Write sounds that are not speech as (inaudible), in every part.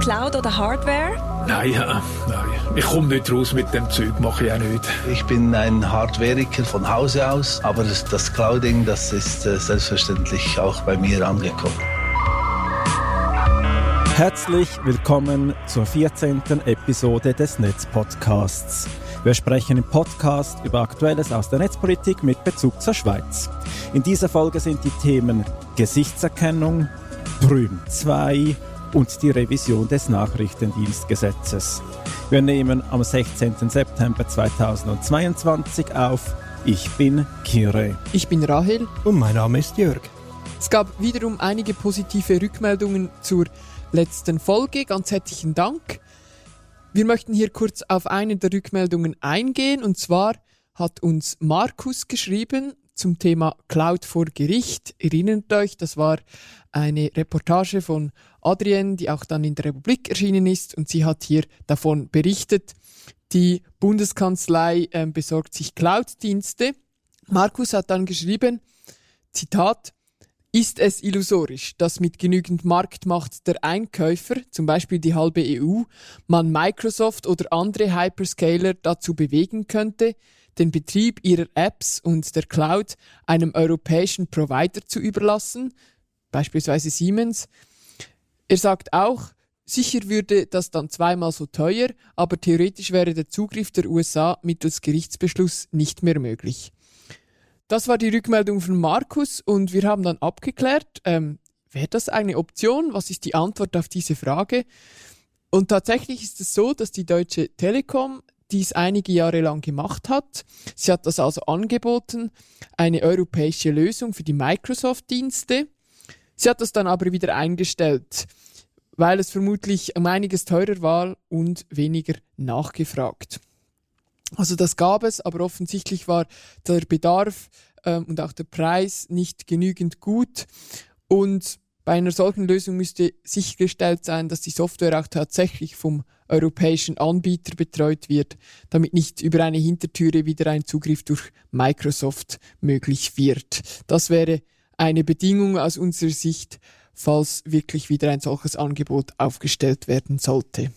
Cloud oder Hardware? Nein, ja, nein. Ich komme nicht raus mit dem Zeug, mache ich auch nicht. Ich bin ein Hardwareiker von Hause aus, aber das Clouding, das ist äh, selbstverständlich auch bei mir angekommen. Herzlich willkommen zur 14. Episode des Netzpodcasts. Wir sprechen im Podcast über Aktuelles aus der Netzpolitik mit Bezug zur Schweiz. In dieser Folge sind die Themen Gesichtserkennung, Prüm 2 und die Revision des Nachrichtendienstgesetzes. Wir nehmen am 16. September 2022 auf. Ich bin Kire. Ich bin Rahel. Und mein Name ist Jörg. Es gab wiederum einige positive Rückmeldungen zur letzten Folge. Ganz herzlichen Dank. Wir möchten hier kurz auf eine der Rückmeldungen eingehen. Und zwar hat uns Markus geschrieben zum Thema Cloud vor Gericht. Erinnert euch, das war eine Reportage von Adrienne, die auch dann in der Republik erschienen ist. Und sie hat hier davon berichtet, die Bundeskanzlei äh, besorgt sich Cloud-Dienste. Markus hat dann geschrieben, Zitat, ist es illusorisch, dass mit genügend Marktmacht der Einkäufer, zum Beispiel die halbe EU, man Microsoft oder andere Hyperscaler dazu bewegen könnte, den Betrieb ihrer Apps und der Cloud einem europäischen Provider zu überlassen, beispielsweise Siemens. Er sagt auch, sicher würde das dann zweimal so teuer, aber theoretisch wäre der Zugriff der USA mittels Gerichtsbeschluss nicht mehr möglich. Das war die Rückmeldung von Markus und wir haben dann abgeklärt, ähm, wäre das eine Option? Was ist die Antwort auf diese Frage? Und tatsächlich ist es so, dass die Deutsche Telekom dies einige Jahre lang gemacht hat. Sie hat das also angeboten, eine europäische Lösung für die Microsoft-Dienste. Sie hat das dann aber wieder eingestellt, weil es vermutlich um einiges teurer war und weniger nachgefragt. Also das gab es, aber offensichtlich war der Bedarf ähm, und auch der Preis nicht genügend gut. Und bei einer solchen Lösung müsste sichergestellt sein, dass die Software auch tatsächlich vom europäischen Anbieter betreut wird, damit nicht über eine Hintertüre wieder ein Zugriff durch Microsoft möglich wird. Das wäre eine Bedingung aus unserer Sicht, falls wirklich wieder ein solches Angebot aufgestellt werden sollte.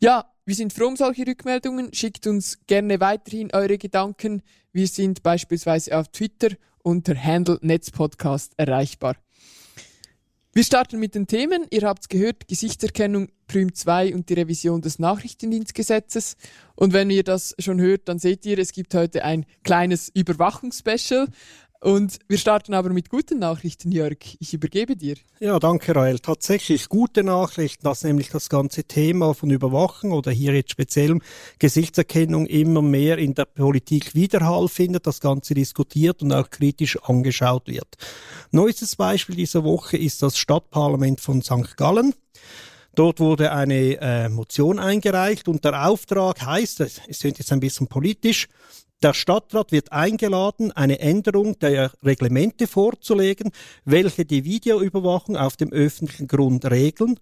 Ja, wir sind froh um solche Rückmeldungen. Schickt uns gerne weiterhin eure Gedanken. Wir sind beispielsweise auf Twitter unter Handle Netzpodcast erreichbar. Wir starten mit den Themen. Ihr habt es gehört, Gesichtserkennung Prüm 2 und die Revision des Nachrichtendienstgesetzes. Und wenn ihr das schon hört, dann seht ihr, es gibt heute ein kleines Überwachungsspecial. Und wir starten aber mit guten Nachrichten, Jörg. Ich übergebe dir. Ja, danke, Rael. Tatsächlich gute Nachrichten, dass nämlich das ganze Thema von Überwachen oder hier jetzt speziell Gesichtserkennung immer mehr in der Politik Widerhall findet, das Ganze diskutiert und auch kritisch angeschaut wird. Neuestes Beispiel dieser Woche ist das Stadtparlament von St. Gallen. Dort wurde eine äh, Motion eingereicht und der Auftrag heißt, es sind jetzt ein bisschen politisch, der Stadtrat wird eingeladen, eine Änderung der Reglemente vorzulegen, welche die Videoüberwachung auf dem öffentlichen Grund regeln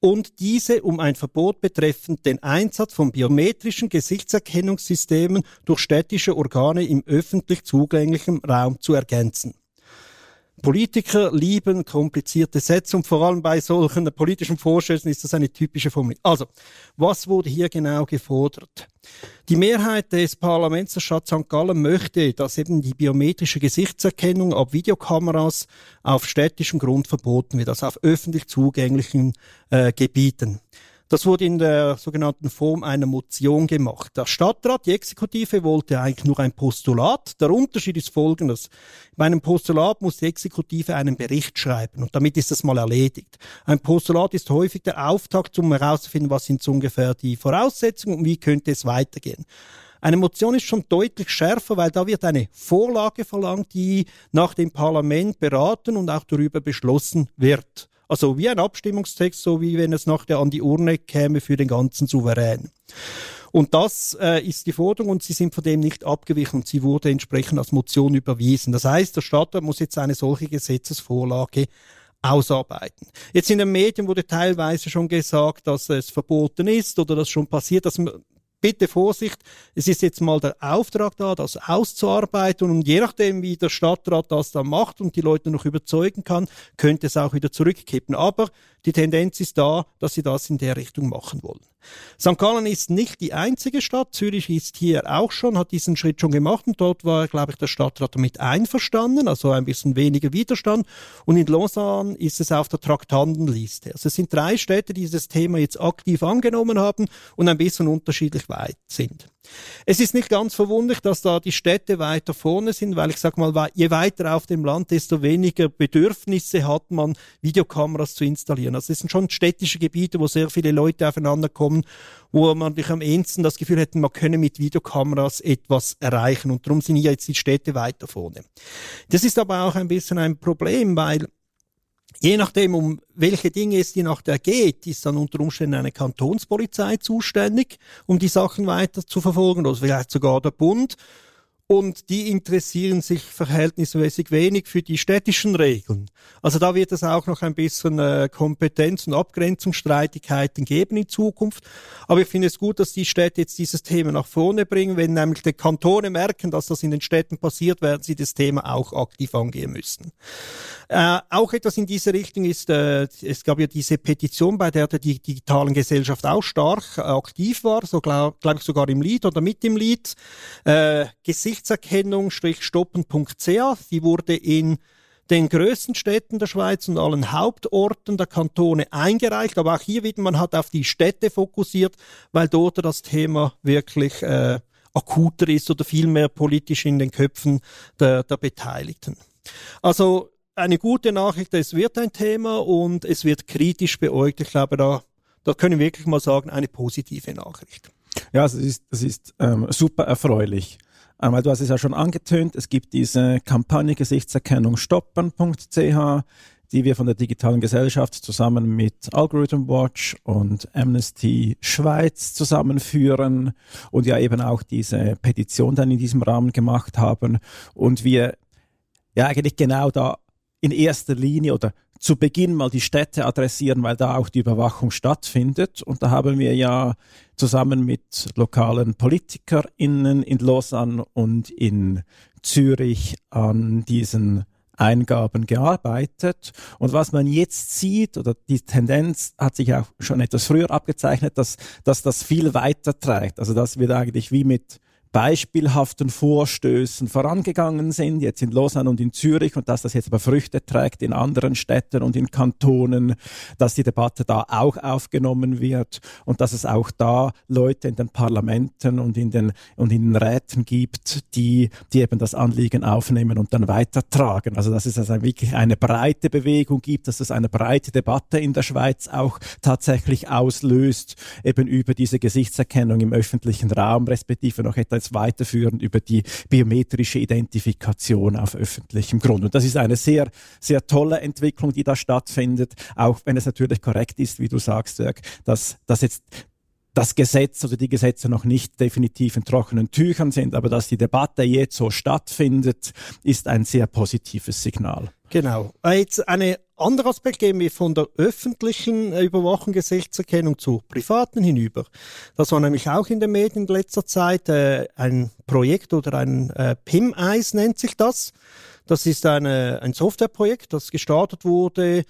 und diese um ein Verbot betreffend den Einsatz von biometrischen Gesichtserkennungssystemen durch städtische Organe im öffentlich zugänglichen Raum zu ergänzen. Politiker lieben komplizierte Sätze und vor allem bei solchen politischen Vorstößen ist das eine typische Formel. Also, was wurde hier genau gefordert? Die Mehrheit des Parlaments der Stadt St. Gallen möchte, dass eben die biometrische Gesichtserkennung ab Videokameras auf städtischem Grund verboten wird, also auf öffentlich zugänglichen äh, Gebieten. Das wurde in der sogenannten Form einer Motion gemacht. Der Stadtrat, die Exekutive, wollte eigentlich nur ein Postulat. Der Unterschied ist folgendes. Bei einem Postulat muss die Exekutive einen Bericht schreiben und damit ist das mal erledigt. Ein Postulat ist häufig der Auftakt, um herauszufinden, was sind so ungefähr die Voraussetzungen und wie könnte es weitergehen. Eine Motion ist schon deutlich schärfer, weil da wird eine Vorlage verlangt, die nach dem Parlament beraten und auch darüber beschlossen wird. Also wie ein Abstimmungstext, so wie wenn es nachher an die Urne käme für den ganzen Souverän. Und das äh, ist die Forderung und sie sind von dem nicht abgewichen und sie wurde entsprechend als Motion überwiesen. Das heißt, der Stadtrat muss jetzt eine solche Gesetzesvorlage ausarbeiten. Jetzt in den Medien wurde teilweise schon gesagt, dass es verboten ist oder dass schon passiert, dass bitte Vorsicht, es ist jetzt mal der Auftrag da, das auszuarbeiten und je nachdem, wie der Stadtrat das dann macht und die Leute noch überzeugen kann, könnte es auch wieder zurückkippen. Aber die Tendenz ist da, dass sie das in der Richtung machen wollen. St. Gallen ist nicht die einzige Stadt. Zürich ist hier auch schon, hat diesen Schritt schon gemacht und dort war, glaube ich, der Stadtrat damit einverstanden, also ein bisschen weniger Widerstand. Und in Lausanne ist es auf der Traktandenliste. Also es sind drei Städte, die dieses Thema jetzt aktiv angenommen haben und ein bisschen unterschiedlich weit sind. Es ist nicht ganz verwunderlich, dass da die Städte weiter vorne sind, weil ich sag mal, je weiter auf dem Land, desto weniger Bedürfnisse hat man, Videokameras zu installieren. Also es sind schon städtische Gebiete, wo sehr viele Leute aufeinander kommen, wo man sich am ehesten das Gefühl hätte, man könne mit Videokameras etwas erreichen. Und darum sind hier jetzt die Städte weiter vorne. Das ist aber auch ein bisschen ein Problem, weil Je nachdem, um welche Dinge es je nachher geht, ist dann unter Umständen eine Kantonspolizei zuständig, um die Sachen weiter zu verfolgen, oder vielleicht sogar der Bund und die interessieren sich verhältnismäßig wenig für die städtischen Regeln. Also da wird es auch noch ein bisschen äh, Kompetenz- und Abgrenzungsstreitigkeiten geben in Zukunft. Aber ich finde es gut, dass die Städte jetzt dieses Thema nach vorne bringen. Wenn nämlich die Kantone merken, dass das in den Städten passiert, werden sie das Thema auch aktiv angehen müssen. Äh, auch etwas in diese Richtung ist, äh, es gab ja diese Petition, bei der die digitalen Gesellschaft auch stark äh, aktiv war, so glaube glaub ich sogar im Lied oder mit dem Lied. Äh, Gesichtserkennung-stoppen.ch. Die wurde in den größten Städten der Schweiz und allen Hauptorten der Kantone eingereicht. Aber auch hier wieder, man hat auf die Städte fokussiert, weil dort das Thema wirklich äh, akuter ist oder viel mehr politisch in den Köpfen der, der Beteiligten. Also eine gute Nachricht, es wird ein Thema und es wird kritisch beäugt. Ich glaube, da, da können wir wirklich mal sagen, eine positive Nachricht. Ja, es ist, es ist ähm, super erfreulich. Einmal, du hast es ja schon angetönt, es gibt diese Kampagne Gesichtserkennung stoppen.ch, die wir von der digitalen Gesellschaft zusammen mit Algorithm Watch und Amnesty Schweiz zusammenführen und ja eben auch diese Petition dann in diesem Rahmen gemacht haben. Und wir ja eigentlich genau da in erster Linie oder zu Beginn mal die Städte adressieren, weil da auch die Überwachung stattfindet. Und da haben wir ja zusammen mit lokalen PolitikerInnen in Lausanne und in Zürich an diesen Eingaben gearbeitet. Und was man jetzt sieht, oder die Tendenz hat sich auch schon etwas früher abgezeichnet, dass, dass das viel weiter trägt. Also das wird eigentlich wie mit beispielhaften Vorstößen vorangegangen sind, jetzt in Lausanne und in Zürich und dass das jetzt aber Früchte trägt in anderen Städten und in Kantonen, dass die Debatte da auch aufgenommen wird und dass es auch da Leute in den Parlamenten und in den, und in den Räten gibt, die, die eben das Anliegen aufnehmen und dann weitertragen. Also dass es also wirklich eine breite Bewegung gibt, dass es eine breite Debatte in der Schweiz auch tatsächlich auslöst, eben über diese Gesichtserkennung im öffentlichen Raum, respektive noch etwas jetzt weiterführen über die biometrische Identifikation auf öffentlichem Grund. Und das ist eine sehr, sehr tolle Entwicklung, die da stattfindet, auch wenn es natürlich korrekt ist, wie du sagst, Dirk, dass, dass jetzt das Gesetz oder die Gesetze noch nicht definitiv in trockenen Tüchern sind, aber dass die Debatte jetzt so stattfindet, ist ein sehr positives Signal. Genau. Jetzt eine andere Aspekt gehen wir von der öffentlichen Überwachung Gesichtserkennung zur privaten hinüber. Das war nämlich auch in den Medien in letzter Zeit äh, ein Projekt oder ein äh, PIM-Eis nennt sich das. Das ist eine, ein Softwareprojekt, das gestartet wurde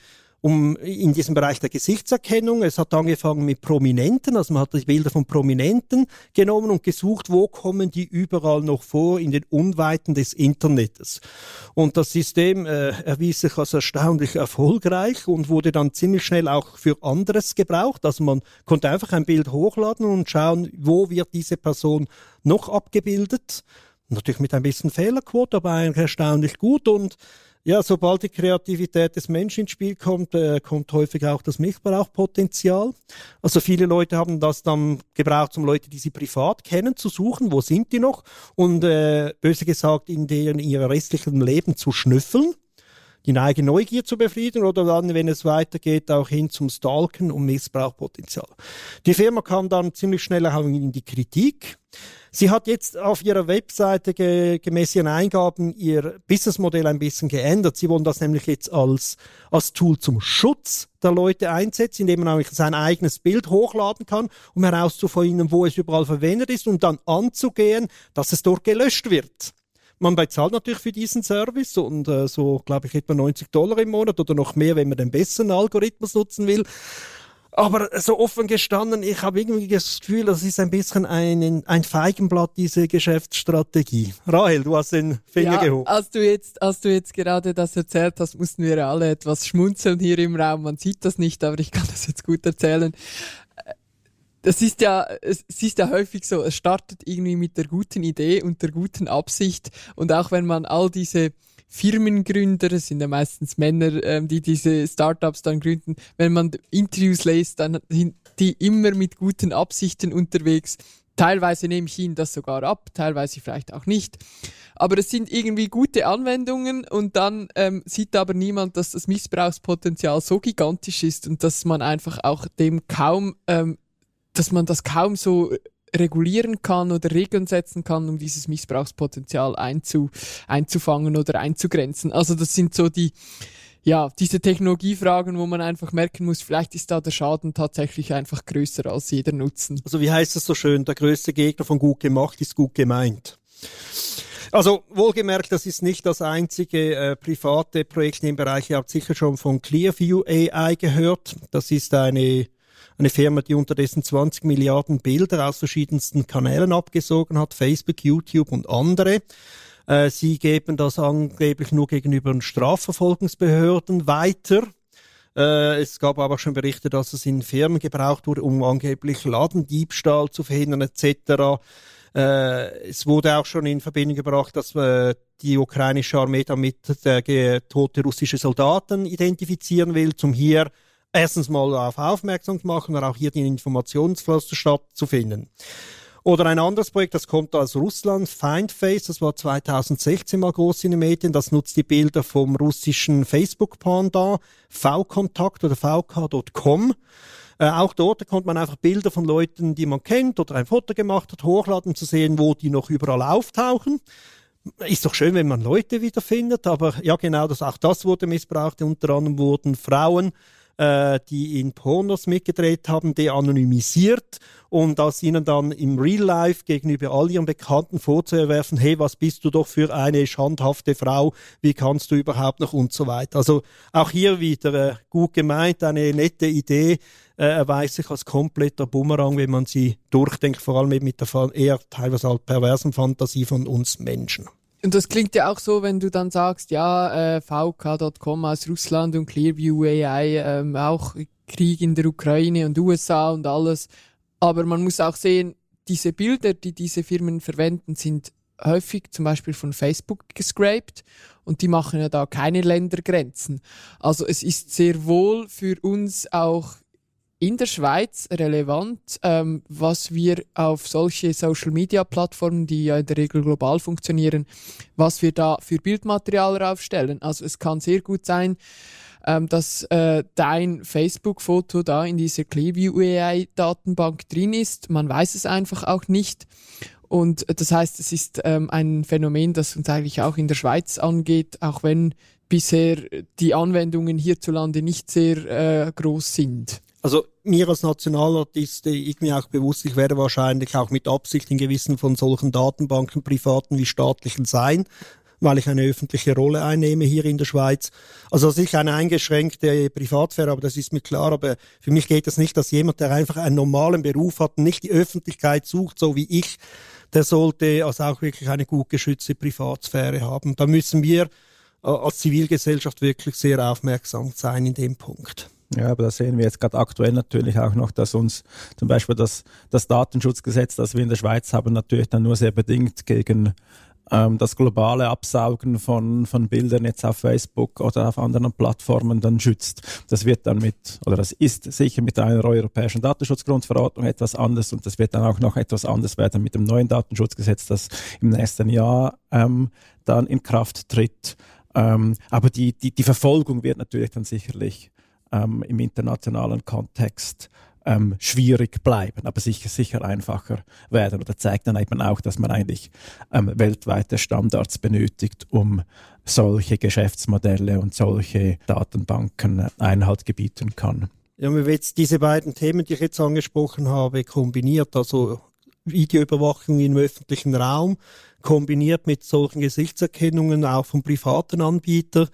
um in diesem Bereich der Gesichtserkennung. Es hat angefangen mit Prominenten, also man hat die Bilder von Prominenten genommen und gesucht, wo kommen die überall noch vor in den Unweiten des Internets. Und das System äh, erwies sich als erstaunlich erfolgreich und wurde dann ziemlich schnell auch für anderes gebraucht. Also man konnte einfach ein Bild hochladen und schauen, wo wird diese Person noch abgebildet. Natürlich mit ein bisschen Fehlerquote, aber eigentlich erstaunlich gut und ja, sobald die Kreativität des Menschen ins Spiel kommt, äh, kommt häufig auch das Missbrauchpotenzial. Also viele Leute haben das dann gebraucht, um Leute, die sie privat kennen, zu suchen, wo sind die noch und äh, böse gesagt in deren ihrer restlichen Leben zu schnüffeln die eigene Neugier zu befriedigen oder dann, wenn es weitergeht, auch hin zum Stalken und Missbrauchpotenzial. Die Firma kam dann ziemlich schnell auch in die Kritik. Sie hat jetzt auf ihrer Webseite ge gemäß ihren Eingaben ihr Businessmodell ein bisschen geändert. Sie wollen das nämlich jetzt als, als Tool zum Schutz der Leute einsetzen, indem man eigentlich sein eigenes Bild hochladen kann, um herauszufinden, wo es überall verwendet ist und dann anzugehen, dass es dort gelöscht wird. man bezahlt natürlich für diesen Service und äh, so, glaube ich, etwa 90 Dollar im Monat oder noch mehr, wenn man den besseren Algorithmus nutzen will. Aber so offen gestanden, ich habe irgendwie das Gefühl, das ist ein bisschen ein, ein Feigenblatt, diese Geschäftsstrategie. Rahel, du hast den Finger ja, gehoben. Als du, jetzt, als du jetzt gerade das erzählt hast, mussten wir alle etwas schmunzeln hier im Raum. Man sieht das nicht, aber ich kann das jetzt gut erzählen. Das ist ja, es ist ja häufig so, es startet irgendwie mit der guten Idee und der guten Absicht. Und auch wenn man all diese Firmengründer, es sind ja meistens Männer, ähm, die diese Startups dann gründen, wenn man Interviews liest, dann sind die immer mit guten Absichten unterwegs. Teilweise nehme ich ihnen das sogar ab, teilweise vielleicht auch nicht. Aber es sind irgendwie gute Anwendungen und dann ähm, sieht aber niemand, dass das Missbrauchspotenzial so gigantisch ist und dass man einfach auch dem kaum, ähm, dass man das kaum so regulieren kann oder Regeln setzen kann, um dieses Missbrauchspotenzial einzu, einzufangen oder einzugrenzen. Also das sind so die, ja, diese Technologiefragen, wo man einfach merken muss, vielleicht ist da der Schaden tatsächlich einfach größer als jeder Nutzen. Also wie heißt es so schön, der größte Gegner von gut gemacht ist gut gemeint. Also wohlgemerkt, das ist nicht das einzige äh, private Projekt im Bereich. Ihr habt sicher schon von Clearview AI gehört. Das ist eine eine Firma, die unterdessen 20 Milliarden Bilder aus verschiedensten Kanälen abgesogen hat, Facebook, YouTube und andere. Äh, sie geben das angeblich nur gegenüber den Strafverfolgungsbehörden weiter. Äh, es gab aber auch schon Berichte, dass es in Firmen gebraucht wurde, um angeblich Ladendiebstahl zu verhindern etc. Äh, es wurde auch schon in Verbindung gebracht, dass äh, die ukrainische Armee damit äh, tote russische Soldaten identifizieren will, zum hier erstens mal darauf aufmerksam zu machen und auch hier den Informationsfluss stattzufinden. Oder ein anderes Projekt, das kommt aus Russland, Findface, das war 2016 mal groß in den Medien, das nutzt die Bilder vom russischen Facebook-Panda, V-Kontakt oder vk.com. Äh, auch dort konnte man einfach Bilder von Leuten, die man kennt oder ein Foto gemacht hat, hochladen, um zu sehen, wo die noch überall auftauchen. Ist doch schön, wenn man Leute wiederfindet, aber ja genau, das, auch das wurde missbraucht. Unter anderem wurden Frauen äh, die in Pornos mitgedreht haben, de-anonymisiert und das ihnen dann im Real Life gegenüber all ihren Bekannten vorzuwerfen, hey, was bist du doch für eine schandhafte Frau, wie kannst du überhaupt noch und so weiter. Also auch hier wieder äh, gut gemeint, eine nette Idee, äh, erweist sich als kompletter Bumerang, wenn man sie durchdenkt, vor allem mit der eher teilweise halt perversen Fantasie von uns Menschen. Und das klingt ja auch so, wenn du dann sagst, ja, äh, VK.com aus Russland und Clearview AI, ähm, auch Krieg in der Ukraine und USA und alles. Aber man muss auch sehen, diese Bilder, die diese Firmen verwenden, sind häufig zum Beispiel von Facebook gescraped und die machen ja da keine Ländergrenzen. Also es ist sehr wohl für uns auch in der Schweiz relevant, ähm, was wir auf solche Social-Media-Plattformen, die ja in der Regel global funktionieren, was wir da für Bildmaterial raufstellen. Also es kann sehr gut sein, ähm, dass äh, dein Facebook-Foto da in dieser Clearview AI-Datenbank drin ist. Man weiß es einfach auch nicht. Und das heißt, es ist ähm, ein Phänomen, das uns eigentlich auch in der Schweiz angeht, auch wenn bisher die Anwendungen hierzulande nicht sehr äh, groß sind. Also mir als Nationalrat ist äh, ich mir auch bewusst, ich werde wahrscheinlich auch mit Absicht in gewissen von solchen Datenbanken, privaten wie staatlichen sein, weil ich eine öffentliche Rolle einnehme hier in der Schweiz. Also sicher eine eingeschränkte Privatsphäre, aber das ist mir klar. Aber für mich geht es nicht, dass jemand, der einfach einen normalen Beruf hat und nicht die Öffentlichkeit sucht, so wie ich, der sollte also auch wirklich eine gut geschützte Privatsphäre haben. Da müssen wir äh, als Zivilgesellschaft wirklich sehr aufmerksam sein in dem Punkt. Ja, aber da sehen wir jetzt gerade aktuell natürlich auch noch, dass uns zum Beispiel das, das Datenschutzgesetz, das wir in der Schweiz haben, natürlich dann nur sehr bedingt gegen ähm, das globale Absaugen von, von Bildern jetzt auf Facebook oder auf anderen Plattformen dann schützt. Das wird dann mit, oder das ist sicher mit einer europäischen Datenschutzgrundverordnung etwas anders und das wird dann auch noch etwas anders werden mit dem neuen Datenschutzgesetz, das im nächsten Jahr ähm, dann in Kraft tritt. Ähm, aber die, die, die Verfolgung wird natürlich dann sicherlich ähm, im internationalen Kontext ähm, schwierig bleiben, aber sicher, sicher einfacher werden. Oder zeigt dann eben auch, dass man eigentlich ähm, weltweite Standards benötigt, um solche Geschäftsmodelle und solche Datenbanken Einhalt gebieten kann. Ja, wenn wir jetzt diese beiden Themen, die ich jetzt angesprochen habe, kombiniert, also Videoüberwachung im öffentlichen Raum, kombiniert mit solchen Gesichtserkennungen auch von privaten Anbietern,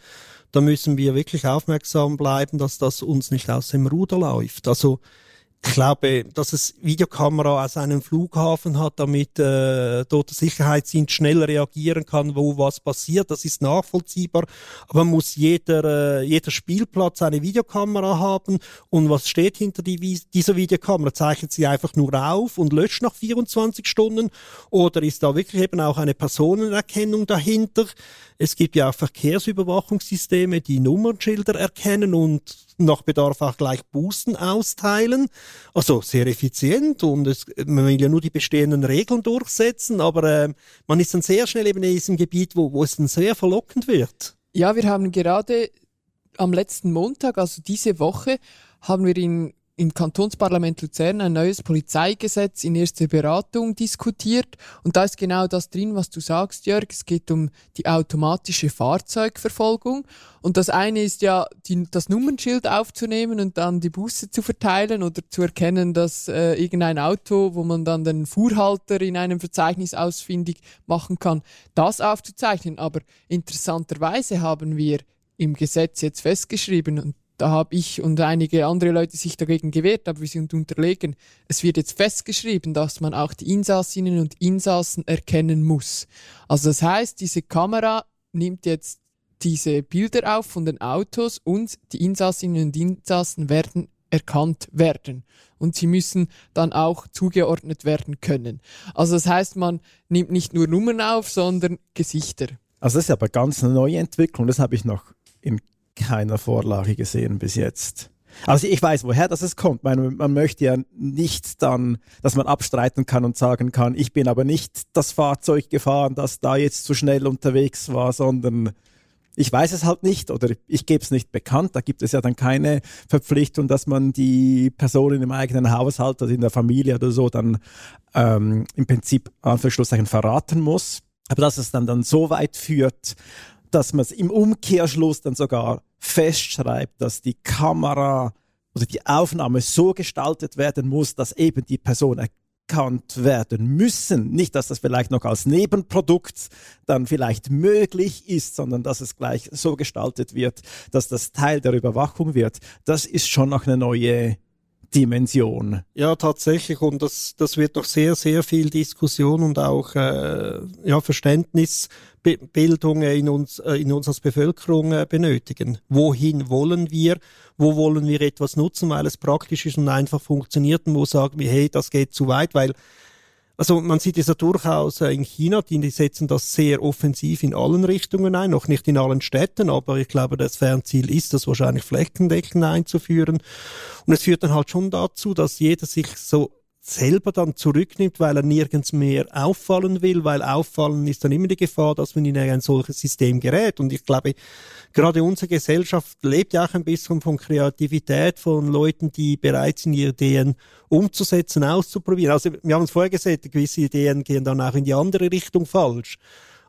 da müssen wir wirklich aufmerksam bleiben, dass das uns nicht aus dem Ruder läuft. Also ich glaube, dass es Videokamera aus einem Flughafen hat, damit äh, dort der Sicherheitsdienst schnell reagieren kann, wo was passiert. Das ist nachvollziehbar. Aber muss jeder, äh, jeder Spielplatz eine Videokamera haben. Und was steht hinter die, dieser Videokamera? Zeichnet sie einfach nur auf und löscht nach 24 Stunden? Oder ist da wirklich eben auch eine Personenerkennung dahinter? Es gibt ja auch Verkehrsüberwachungssysteme, die Nummernschilder erkennen und nach Bedarf auch gleich Bußen austeilen. Also sehr effizient und es, man will ja nur die bestehenden Regeln durchsetzen, aber äh, man ist dann sehr schnell eben in diesem Gebiet, wo, wo es dann sehr verlockend wird. Ja, wir haben gerade am letzten Montag, also diese Woche, haben wir in im Kantonsparlament Luzern ein neues Polizeigesetz in erster Beratung diskutiert. Und da ist genau das drin, was du sagst, Jörg. Es geht um die automatische Fahrzeugverfolgung. Und das eine ist ja, die, das Nummernschild aufzunehmen und dann die Busse zu verteilen oder zu erkennen, dass äh, irgendein Auto, wo man dann den Fuhrhalter in einem Verzeichnis ausfindig machen kann, das aufzuzeichnen. Aber interessanterweise haben wir im Gesetz jetzt festgeschrieben, und da habe ich und einige andere Leute sich dagegen gewehrt, aber wir sind unterlegen. Es wird jetzt festgeschrieben, dass man auch die Insassinnen und Insassen erkennen muss. Also das heißt, diese Kamera nimmt jetzt diese Bilder auf von den Autos und die Insassinnen und Insassen werden erkannt werden. Und sie müssen dann auch zugeordnet werden können. Also das heißt, man nimmt nicht nur Nummern auf, sondern Gesichter. Also das ist aber ganz eine neue Entwicklung. Das habe ich noch im keiner Vorlage gesehen bis jetzt. Also ich weiß, woher das es kommt. Man, man möchte ja nicht dann, dass man abstreiten kann und sagen kann, ich bin aber nicht das Fahrzeug gefahren, das da jetzt zu schnell unterwegs war, sondern ich weiß es halt nicht oder ich gebe es nicht bekannt. Da gibt es ja dann keine Verpflichtung, dass man die Personen im eigenen Haushalt oder in der Familie oder so dann ähm, im Prinzip Anführungsschlusszeichen verraten muss. Aber dass es dann, dann so weit führt, dass man es im Umkehrschluss dann sogar festschreibt, dass die Kamera oder die Aufnahme so gestaltet werden muss, dass eben die Person erkannt werden müssen. Nicht, dass das vielleicht noch als Nebenprodukt dann vielleicht möglich ist, sondern dass es gleich so gestaltet wird, dass das Teil der Überwachung wird. Das ist schon noch eine neue Dimension. Ja, tatsächlich. Und das, das wird noch sehr, sehr viel Diskussion und auch äh, ja, Verständnisbildung in uns, äh, in uns als Bevölkerung äh, benötigen. Wohin wollen wir? Wo wollen wir etwas nutzen, weil es praktisch ist und einfach funktioniert? Und wo sagen wir, hey, das geht zu weit, weil also man sieht es ja durchaus in China, die setzen das sehr offensiv in allen Richtungen ein, noch nicht in allen Städten, aber ich glaube, das Fernziel ist, das wahrscheinlich flächendeckend einzuführen. Und es führt dann halt schon dazu, dass jeder sich so selber dann zurücknimmt, weil er nirgends mehr auffallen will, weil auffallen ist dann immer die Gefahr, dass man in ein solches System gerät. Und ich glaube, gerade unsere Gesellschaft lebt ja auch ein bisschen von Kreativität, von Leuten, die bereit sind, ihre Ideen umzusetzen, auszuprobieren. Also wir haben es vorher gesagt, gewisse Ideen gehen dann auch in die andere Richtung falsch.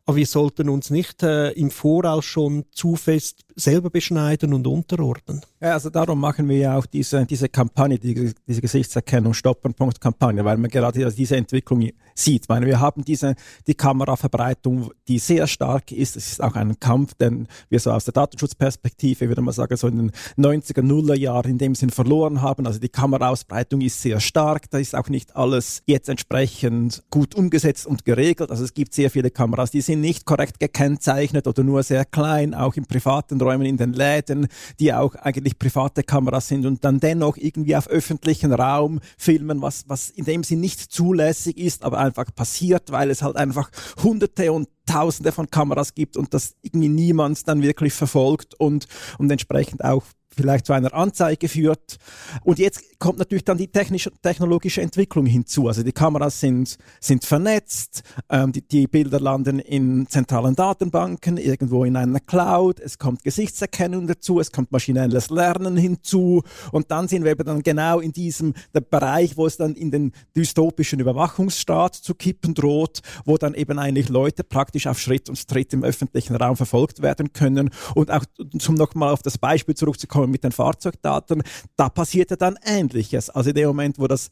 Aber wir sollten uns nicht äh, im Voraus schon zu fest selber beschneiden und unterordnen. Ja, also darum machen wir ja auch diese, diese Kampagne, die, diese Gesichtserkennung Stoppen-Punkt-Kampagne, weil man gerade diese Entwicklung sieht. Ich meine, wir haben diese, die Kameraverbreitung, die sehr stark ist. Es ist auch ein Kampf, den wir so aus der Datenschutzperspektive, würde man sagen, so in den 90er, Nuller Jahren in dem Sinn verloren haben. Also die Kameraausbreitung ist sehr stark. Da ist auch nicht alles jetzt entsprechend gut umgesetzt und geregelt. Also es gibt sehr viele Kameras, die sind nicht korrekt gekennzeichnet oder nur sehr klein, auch im privaten Räumen in den Läden, die auch eigentlich private Kameras sind und dann dennoch irgendwie auf öffentlichen Raum filmen, was, was in dem Sinn nicht zulässig ist, aber einfach passiert, weil es halt einfach hunderte und tausende von Kameras gibt und das irgendwie niemand dann wirklich verfolgt und, und entsprechend auch vielleicht zu einer Anzeige führt. Und jetzt kommt natürlich dann die technische, technologische Entwicklung hinzu. Also die Kameras sind, sind vernetzt, ähm, die, die Bilder landen in zentralen Datenbanken, irgendwo in einer Cloud, es kommt Gesichtserkennung dazu, es kommt maschinelles Lernen hinzu und dann sind wir eben dann genau in diesem Bereich, wo es dann in den dystopischen Überwachungsstaat zu kippen droht, wo dann eben eigentlich Leute praktisch auf Schritt und Tritt im öffentlichen Raum verfolgt werden können. Und auch zum nochmal auf das Beispiel zurückzukommen, zurückkommen mit den Fahrzeugdaten, da passiert ja dann Ähnliches. Also in dem Moment, wo das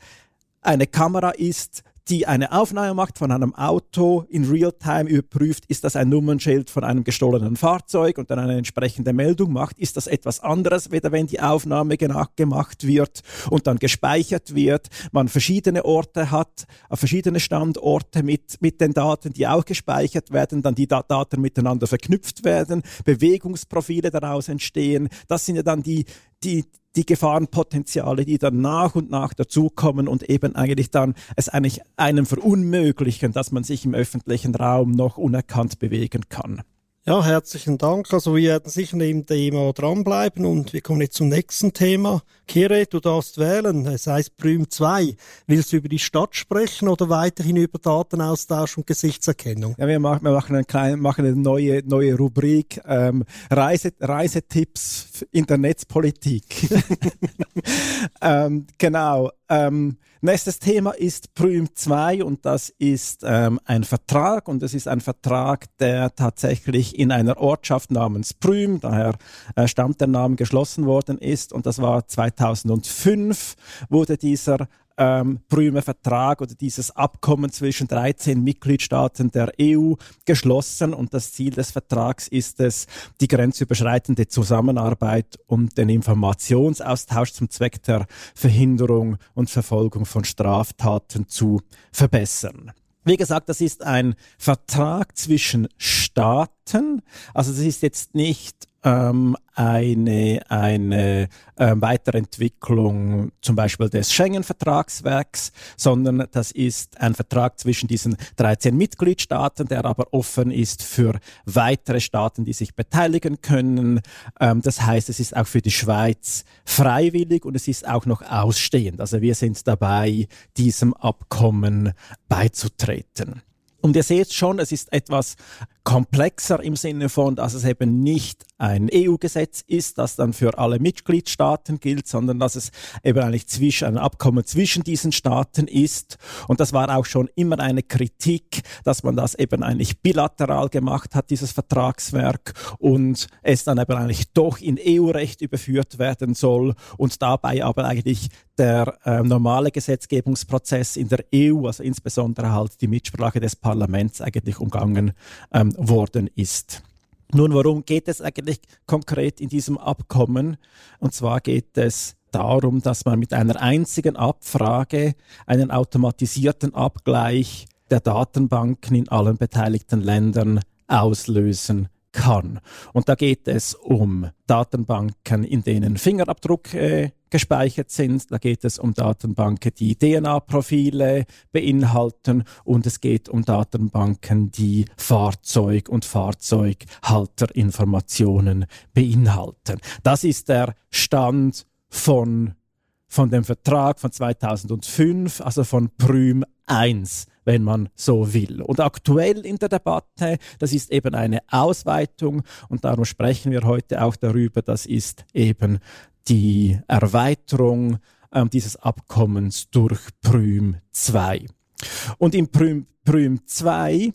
eine Kamera ist, die eine Aufnahme macht von einem Auto, in Realtime überprüft, ist das ein Nummernschild von einem gestohlenen Fahrzeug und dann eine entsprechende Meldung macht, ist das etwas anderes, weder wenn die Aufnahme gemacht wird und dann gespeichert wird, man verschiedene Orte hat, äh, verschiedene Standorte mit, mit den Daten, die auch gespeichert werden, dann die Daten miteinander verknüpft werden, Bewegungsprofile daraus entstehen. Das sind ja dann die, die, die Gefahrenpotenziale, die dann nach und nach dazukommen und eben eigentlich dann es eigentlich einem verunmöglichen, dass man sich im öffentlichen Raum noch unerkannt bewegen kann. Ja, herzlichen Dank. Also wir werden sicher neben dem Thema dranbleiben und wir kommen jetzt zum nächsten Thema. Kire, du darfst wählen. Es heißt Prüm 2. Willst du über die Stadt sprechen oder weiterhin über Datenaustausch und Gesichtserkennung? Ja, wir machen, wir machen, eine, kleine, machen eine neue, neue Rubrik ähm, Reise, Reisetipps in der Netzpolitik. (laughs) (laughs) ähm, genau. Ähm, nächstes Thema ist Prüm 2 und das ist ähm, ein Vertrag und es ist ein Vertrag, der tatsächlich in einer Ortschaft namens Prüm, daher äh, stammt der Name, geschlossen worden ist und das war 2005 wurde dieser ähm, Prümer Vertrag oder dieses Abkommen zwischen 13 Mitgliedstaaten der EU geschlossen und das Ziel des Vertrags ist es, die grenzüberschreitende Zusammenarbeit und den Informationsaustausch zum Zweck der Verhinderung und Verfolgung von Straftaten zu verbessern. Wie gesagt, das ist ein Vertrag zwischen Staaten. Also das ist jetzt nicht ähm, eine, eine äh, Weiterentwicklung zum Beispiel des Schengen-Vertragswerks, sondern das ist ein Vertrag zwischen diesen 13 Mitgliedstaaten, der aber offen ist für weitere Staaten, die sich beteiligen können. Ähm, das heißt, es ist auch für die Schweiz freiwillig und es ist auch noch ausstehend. Also wir sind dabei, diesem Abkommen beizutreten. Und ihr seht schon, es ist etwas komplexer im Sinne von, dass es eben nicht ein EU-Gesetz ist, das dann für alle Mitgliedstaaten gilt, sondern dass es eben eigentlich zwischen, ein Abkommen zwischen diesen Staaten ist. Und das war auch schon immer eine Kritik, dass man das eben eigentlich bilateral gemacht hat, dieses Vertragswerk, und es dann eben eigentlich doch in EU-Recht überführt werden soll und dabei aber eigentlich der äh, normale Gesetzgebungsprozess in der EU, also insbesondere halt die Mitsprache des Parlaments eigentlich umgangen ähm, worden ist. Nun, worum geht es eigentlich konkret in diesem Abkommen? Und zwar geht es darum, dass man mit einer einzigen Abfrage einen automatisierten Abgleich der Datenbanken in allen beteiligten Ländern auslösen kann. Und da geht es um Datenbanken, in denen Fingerabdruck äh, gespeichert sind. Da geht es um Datenbanken, die DNA-Profile beinhalten und es geht um Datenbanken, die Fahrzeug- und Fahrzeughalterinformationen beinhalten. Das ist der Stand von, von dem Vertrag von 2005, also von Prüm 1 wenn man so will. Und aktuell in der Debatte, das ist eben eine Ausweitung und darum sprechen wir heute auch darüber, das ist eben die Erweiterung äh, dieses Abkommens durch Prüm 2. Und im Prüm, Prüm 2,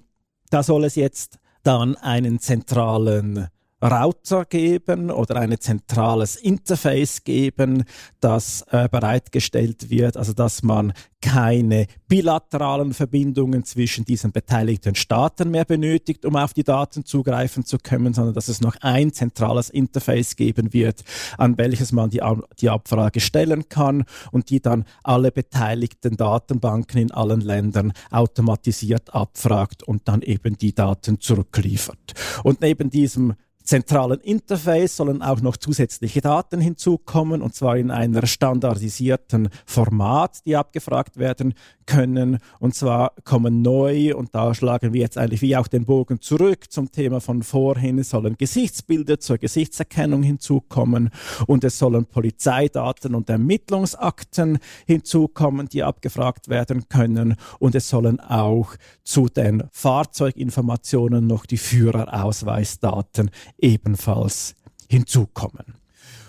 da soll es jetzt dann einen zentralen Router geben oder ein zentrales Interface geben, das äh, bereitgestellt wird, also dass man keine bilateralen Verbindungen zwischen diesen beteiligten Staaten mehr benötigt, um auf die Daten zugreifen zu können, sondern dass es noch ein zentrales Interface geben wird, an welches man die, die Abfrage stellen kann und die dann alle beteiligten Datenbanken in allen Ländern automatisiert abfragt und dann eben die Daten zurückliefert. Und neben diesem zentralen Interface sollen auch noch zusätzliche Daten hinzukommen, und zwar in einer standardisierten Format, die abgefragt werden können. Und zwar kommen neu, und da schlagen wir jetzt eigentlich wie auch den Bogen zurück zum Thema von vorhin, sollen Gesichtsbilder zur Gesichtserkennung hinzukommen und es sollen Polizeidaten und Ermittlungsakten hinzukommen, die abgefragt werden können. Und es sollen auch zu den Fahrzeuginformationen noch die Führerausweisdaten ebenfalls hinzukommen.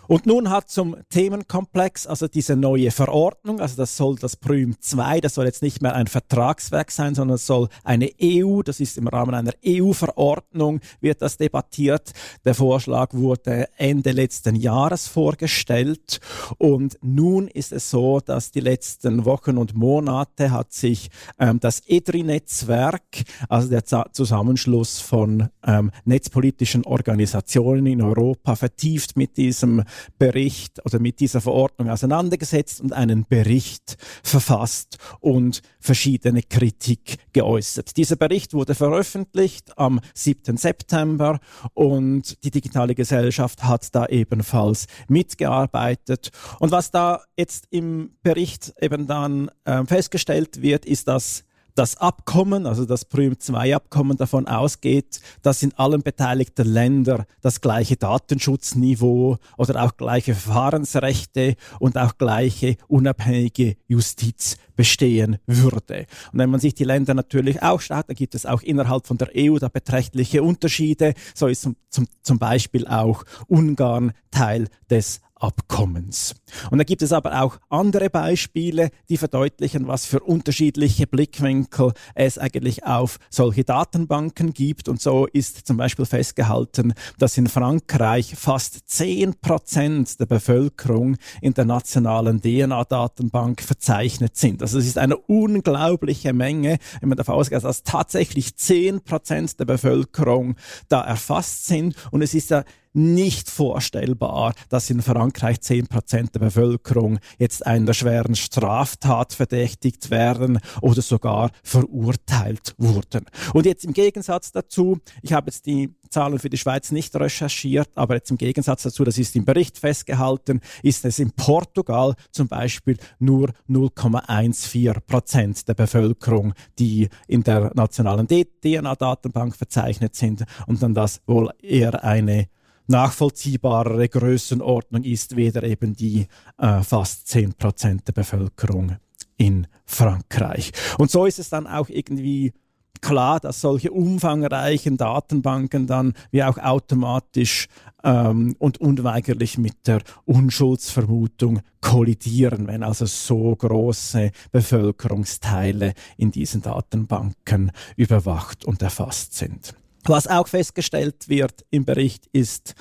Und nun hat zum Themenkomplex, also diese neue Verordnung, also das soll das Prüm 2, das soll jetzt nicht mehr ein Vertragswerk sein, sondern soll eine EU, das ist im Rahmen einer EU-Verordnung, wird das debattiert. Der Vorschlag wurde Ende letzten Jahres vorgestellt und nun ist es so, dass die letzten Wochen und Monate hat sich ähm, das EDRI-Netzwerk, also der Zusammenschluss von ähm, netzpolitischen Organisationen in Europa, vertieft mit diesem Bericht oder mit dieser Verordnung auseinandergesetzt und einen Bericht verfasst und verschiedene Kritik geäußert. Dieser Bericht wurde veröffentlicht am 7. September und die digitale Gesellschaft hat da ebenfalls mitgearbeitet. Und was da jetzt im Bericht eben dann äh, festgestellt wird, ist, dass das Abkommen, also das Prüm 2 Abkommen davon ausgeht, dass in allen beteiligten Ländern das gleiche Datenschutzniveau oder auch gleiche Verfahrensrechte und auch gleiche unabhängige Justiz bestehen würde. Und wenn man sich die Länder natürlich auch schaut, dann gibt es auch innerhalb von der EU da beträchtliche Unterschiede. So ist zum, zum, zum Beispiel auch Ungarn Teil des Abkommens. Und da gibt es aber auch andere Beispiele, die verdeutlichen, was für unterschiedliche Blickwinkel es eigentlich auf solche Datenbanken gibt. Und so ist zum Beispiel festgehalten, dass in Frankreich fast zehn Prozent der Bevölkerung in der nationalen DNA-Datenbank verzeichnet sind. Also es ist eine unglaubliche Menge, wenn man davon ausgeht, dass tatsächlich zehn Prozent der Bevölkerung da erfasst sind. Und es ist ja nicht vorstellbar, dass in Frankreich 10% der Bevölkerung jetzt einer schweren Straftat verdächtigt werden oder sogar verurteilt wurden. Und jetzt im Gegensatz dazu, ich habe jetzt die Zahlen für die Schweiz nicht recherchiert, aber jetzt im Gegensatz dazu, das ist im Bericht festgehalten, ist es in Portugal zum Beispiel nur 0,14 Prozent der Bevölkerung, die in der nationalen DNA-Datenbank verzeichnet sind und dann das wohl eher eine nachvollziehbarere Größenordnung ist weder eben die äh, fast 10% der Bevölkerung in Frankreich. Und so ist es dann auch irgendwie klar, dass solche umfangreichen Datenbanken dann wie auch automatisch ähm, und unweigerlich mit der Unschuldsvermutung kollidieren, wenn also so große Bevölkerungsteile in diesen Datenbanken überwacht und erfasst sind. Was auch festgestellt wird im Bericht ist,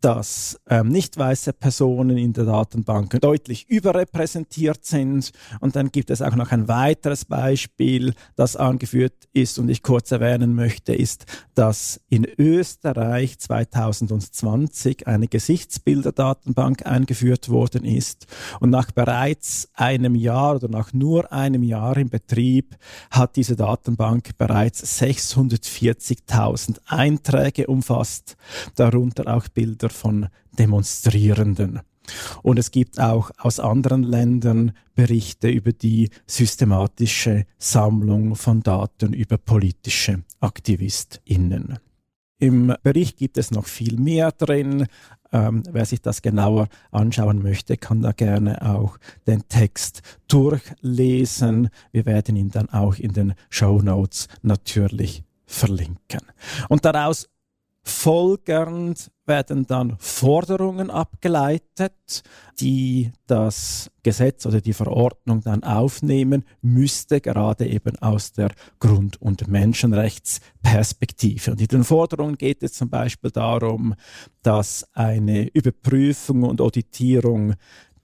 dass ähm, nicht weiße Personen in der Datenbank deutlich überrepräsentiert sind. Und dann gibt es auch noch ein weiteres Beispiel, das angeführt ist und ich kurz erwähnen möchte, ist, dass in Österreich 2020 eine Gesichtsbilderdatenbank eingeführt worden ist. Und nach bereits einem Jahr oder nach nur einem Jahr im Betrieb hat diese Datenbank bereits 640.000 Einträge umfasst, darunter auch Bilder Bilder von Demonstrierenden. Und es gibt auch aus anderen Ländern Berichte über die systematische Sammlung von Daten über politische AktivistInnen. Im Bericht gibt es noch viel mehr drin. Ähm, wer sich das genauer anschauen möchte, kann da gerne auch den Text durchlesen. Wir werden ihn dann auch in den Show Notes natürlich verlinken. Und daraus Folgernd werden dann Forderungen abgeleitet, die das Gesetz oder die Verordnung dann aufnehmen müsste, gerade eben aus der Grund- und Menschenrechtsperspektive. Und in den Forderungen geht es zum Beispiel darum, dass eine Überprüfung und Auditierung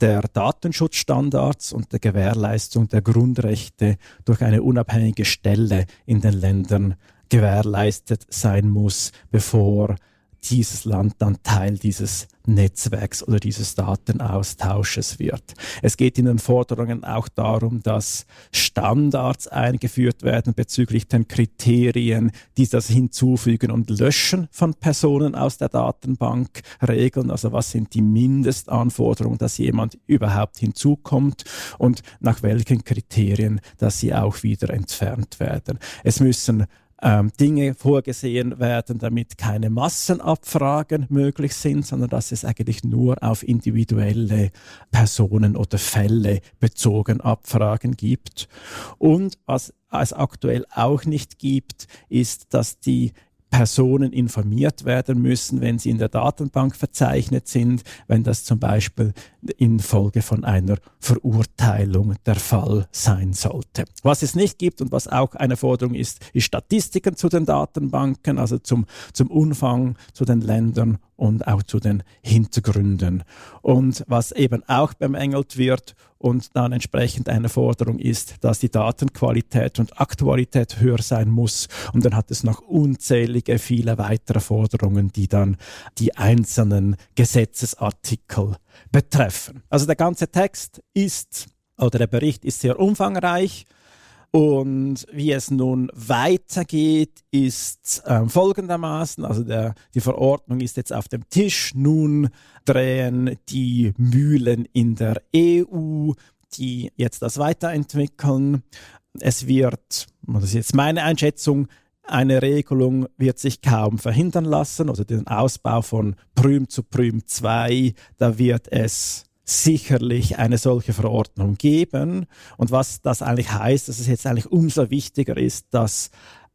der Datenschutzstandards und der Gewährleistung der Grundrechte durch eine unabhängige Stelle in den Ländern gewährleistet sein muss, bevor dieses Land dann Teil dieses Netzwerks oder dieses Datenaustausches wird. Es geht in den Forderungen auch darum, dass Standards eingeführt werden bezüglich den Kriterien, die das Hinzufügen und Löschen von Personen aus der Datenbank regeln. Also was sind die Mindestanforderungen, dass jemand überhaupt hinzukommt und nach welchen Kriterien, dass sie auch wieder entfernt werden. Es müssen ähm, Dinge vorgesehen werden, damit keine Massenabfragen möglich sind, sondern dass es eigentlich nur auf individuelle Personen oder Fälle bezogen Abfragen gibt. Und was es aktuell auch nicht gibt, ist, dass die Personen informiert werden müssen, wenn sie in der Datenbank verzeichnet sind, wenn das zum Beispiel infolge von einer Verurteilung der Fall sein sollte. Was es nicht gibt und was auch eine Forderung ist, ist Statistiken zu den Datenbanken, also zum, zum Umfang, zu den Ländern und auch zu den Hintergründen. Und was eben auch bemängelt wird und dann entsprechend eine Forderung ist, dass die Datenqualität und Aktualität höher sein muss. Und dann hat es noch unzählige viele weitere Forderungen, die dann die einzelnen Gesetzesartikel betreffen. Also der ganze Text ist, oder der Bericht ist sehr umfangreich. Und wie es nun weitergeht, ist äh, folgendermaßen, also der, die Verordnung ist jetzt auf dem Tisch. Nun drehen die Mühlen in der EU, die jetzt das weiterentwickeln. Es wird, das ist jetzt meine Einschätzung, eine Regelung wird sich kaum verhindern lassen, also den Ausbau von Prüm zu Prüm 2, da wird es sicherlich eine solche Verordnung geben. Und was das eigentlich heißt, dass es jetzt eigentlich umso wichtiger ist, dass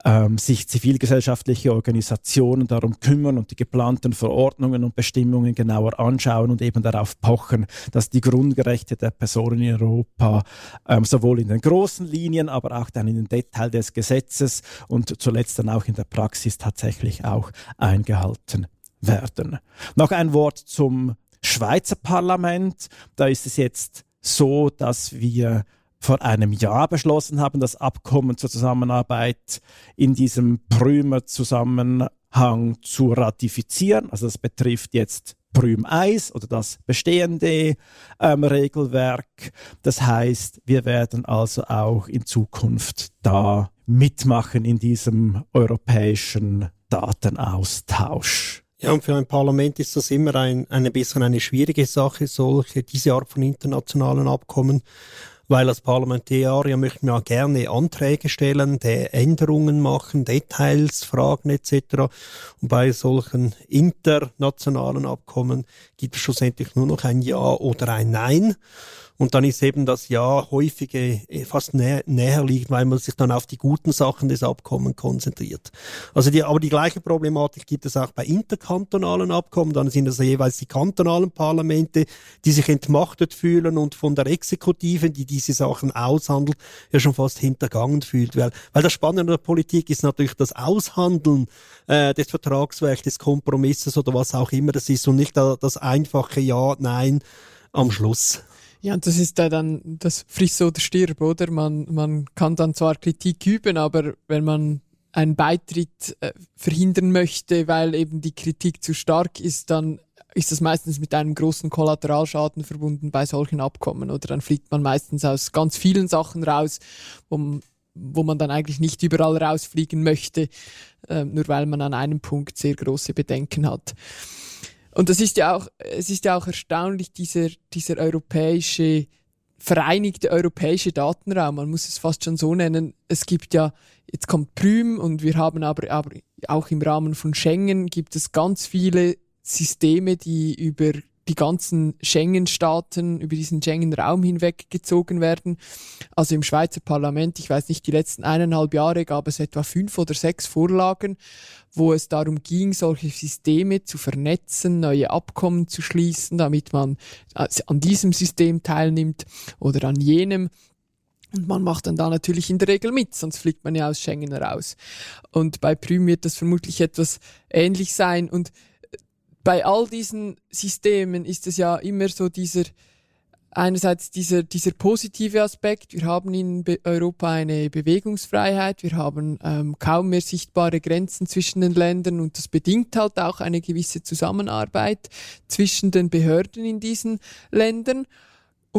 ähm, sich zivilgesellschaftliche Organisationen darum kümmern und die geplanten Verordnungen und Bestimmungen genauer anschauen und eben darauf pochen, dass die Grundrechte der Personen in Europa ähm, sowohl in den großen Linien, aber auch dann in den Detail des Gesetzes und zuletzt dann auch in der Praxis tatsächlich auch eingehalten werden. Noch ein Wort zum Schweizer Parlament. Da ist es jetzt so, dass wir vor einem Jahr beschlossen haben, das Abkommen zur Zusammenarbeit in diesem Prümer-Zusammenhang zu ratifizieren. Also das betrifft jetzt Prüm 1 oder das bestehende ähm, Regelwerk. Das heißt, wir werden also auch in Zukunft da mitmachen in diesem europäischen Datenaustausch. Ja, und für ein Parlament ist das immer ein, ein bisschen eine schwierige Sache, solche, diese Art von internationalen Abkommen, weil als Parlamentarier möchten wir gerne Anträge stellen, Änderungen machen, Details fragen etc. Und bei solchen internationalen Abkommen gibt es schlussendlich nur noch ein Ja oder ein Nein. Und dann ist eben das Ja häufige äh, fast nä näher liegt, weil man sich dann auf die guten Sachen des Abkommens konzentriert. Also die, aber die gleiche Problematik gibt es auch bei interkantonalen Abkommen. Dann sind es jeweils die kantonalen Parlamente, die sich entmachtet fühlen und von der Exekutive, die diese Sachen aushandelt, ja schon fast hintergangen fühlt. Weil, weil das Spannende der Politik ist natürlich das Aushandeln äh, des Vertragswerks, des Kompromisses oder was auch immer das ist und nicht das einfache Ja, Nein am Schluss. Ja, das ist da dann das Friss oder Stirb, oder? Man, man kann dann zwar Kritik üben, aber wenn man einen Beitritt äh, verhindern möchte, weil eben die Kritik zu stark ist, dann ist das meistens mit einem großen Kollateralschaden verbunden bei solchen Abkommen. Oder dann fliegt man meistens aus ganz vielen Sachen raus, wo, wo man dann eigentlich nicht überall rausfliegen möchte, äh, nur weil man an einem Punkt sehr große Bedenken hat. Und das ist ja auch, es ist ja auch erstaunlich, dieser, dieser europäische, vereinigte europäische Datenraum. Man muss es fast schon so nennen. Es gibt ja, jetzt kommt Prüm und wir haben aber, aber auch im Rahmen von Schengen gibt es ganz viele Systeme, die über die ganzen Schengen-Staaten über diesen Schengen-Raum hinweg gezogen werden. Also im Schweizer Parlament, ich weiß nicht, die letzten eineinhalb Jahre gab es etwa fünf oder sechs Vorlagen, wo es darum ging, solche Systeme zu vernetzen, neue Abkommen zu schließen, damit man äh, an diesem System teilnimmt oder an jenem. Und man macht dann da natürlich in der Regel mit, sonst fliegt man ja aus Schengen raus. Und bei Prüm wird das vermutlich etwas ähnlich sein. Und bei all diesen Systemen ist es ja immer so dieser, einerseits dieser, dieser positive Aspekt, wir haben in Europa eine Bewegungsfreiheit, wir haben ähm, kaum mehr sichtbare Grenzen zwischen den Ländern und das bedingt halt auch eine gewisse Zusammenarbeit zwischen den Behörden in diesen Ländern.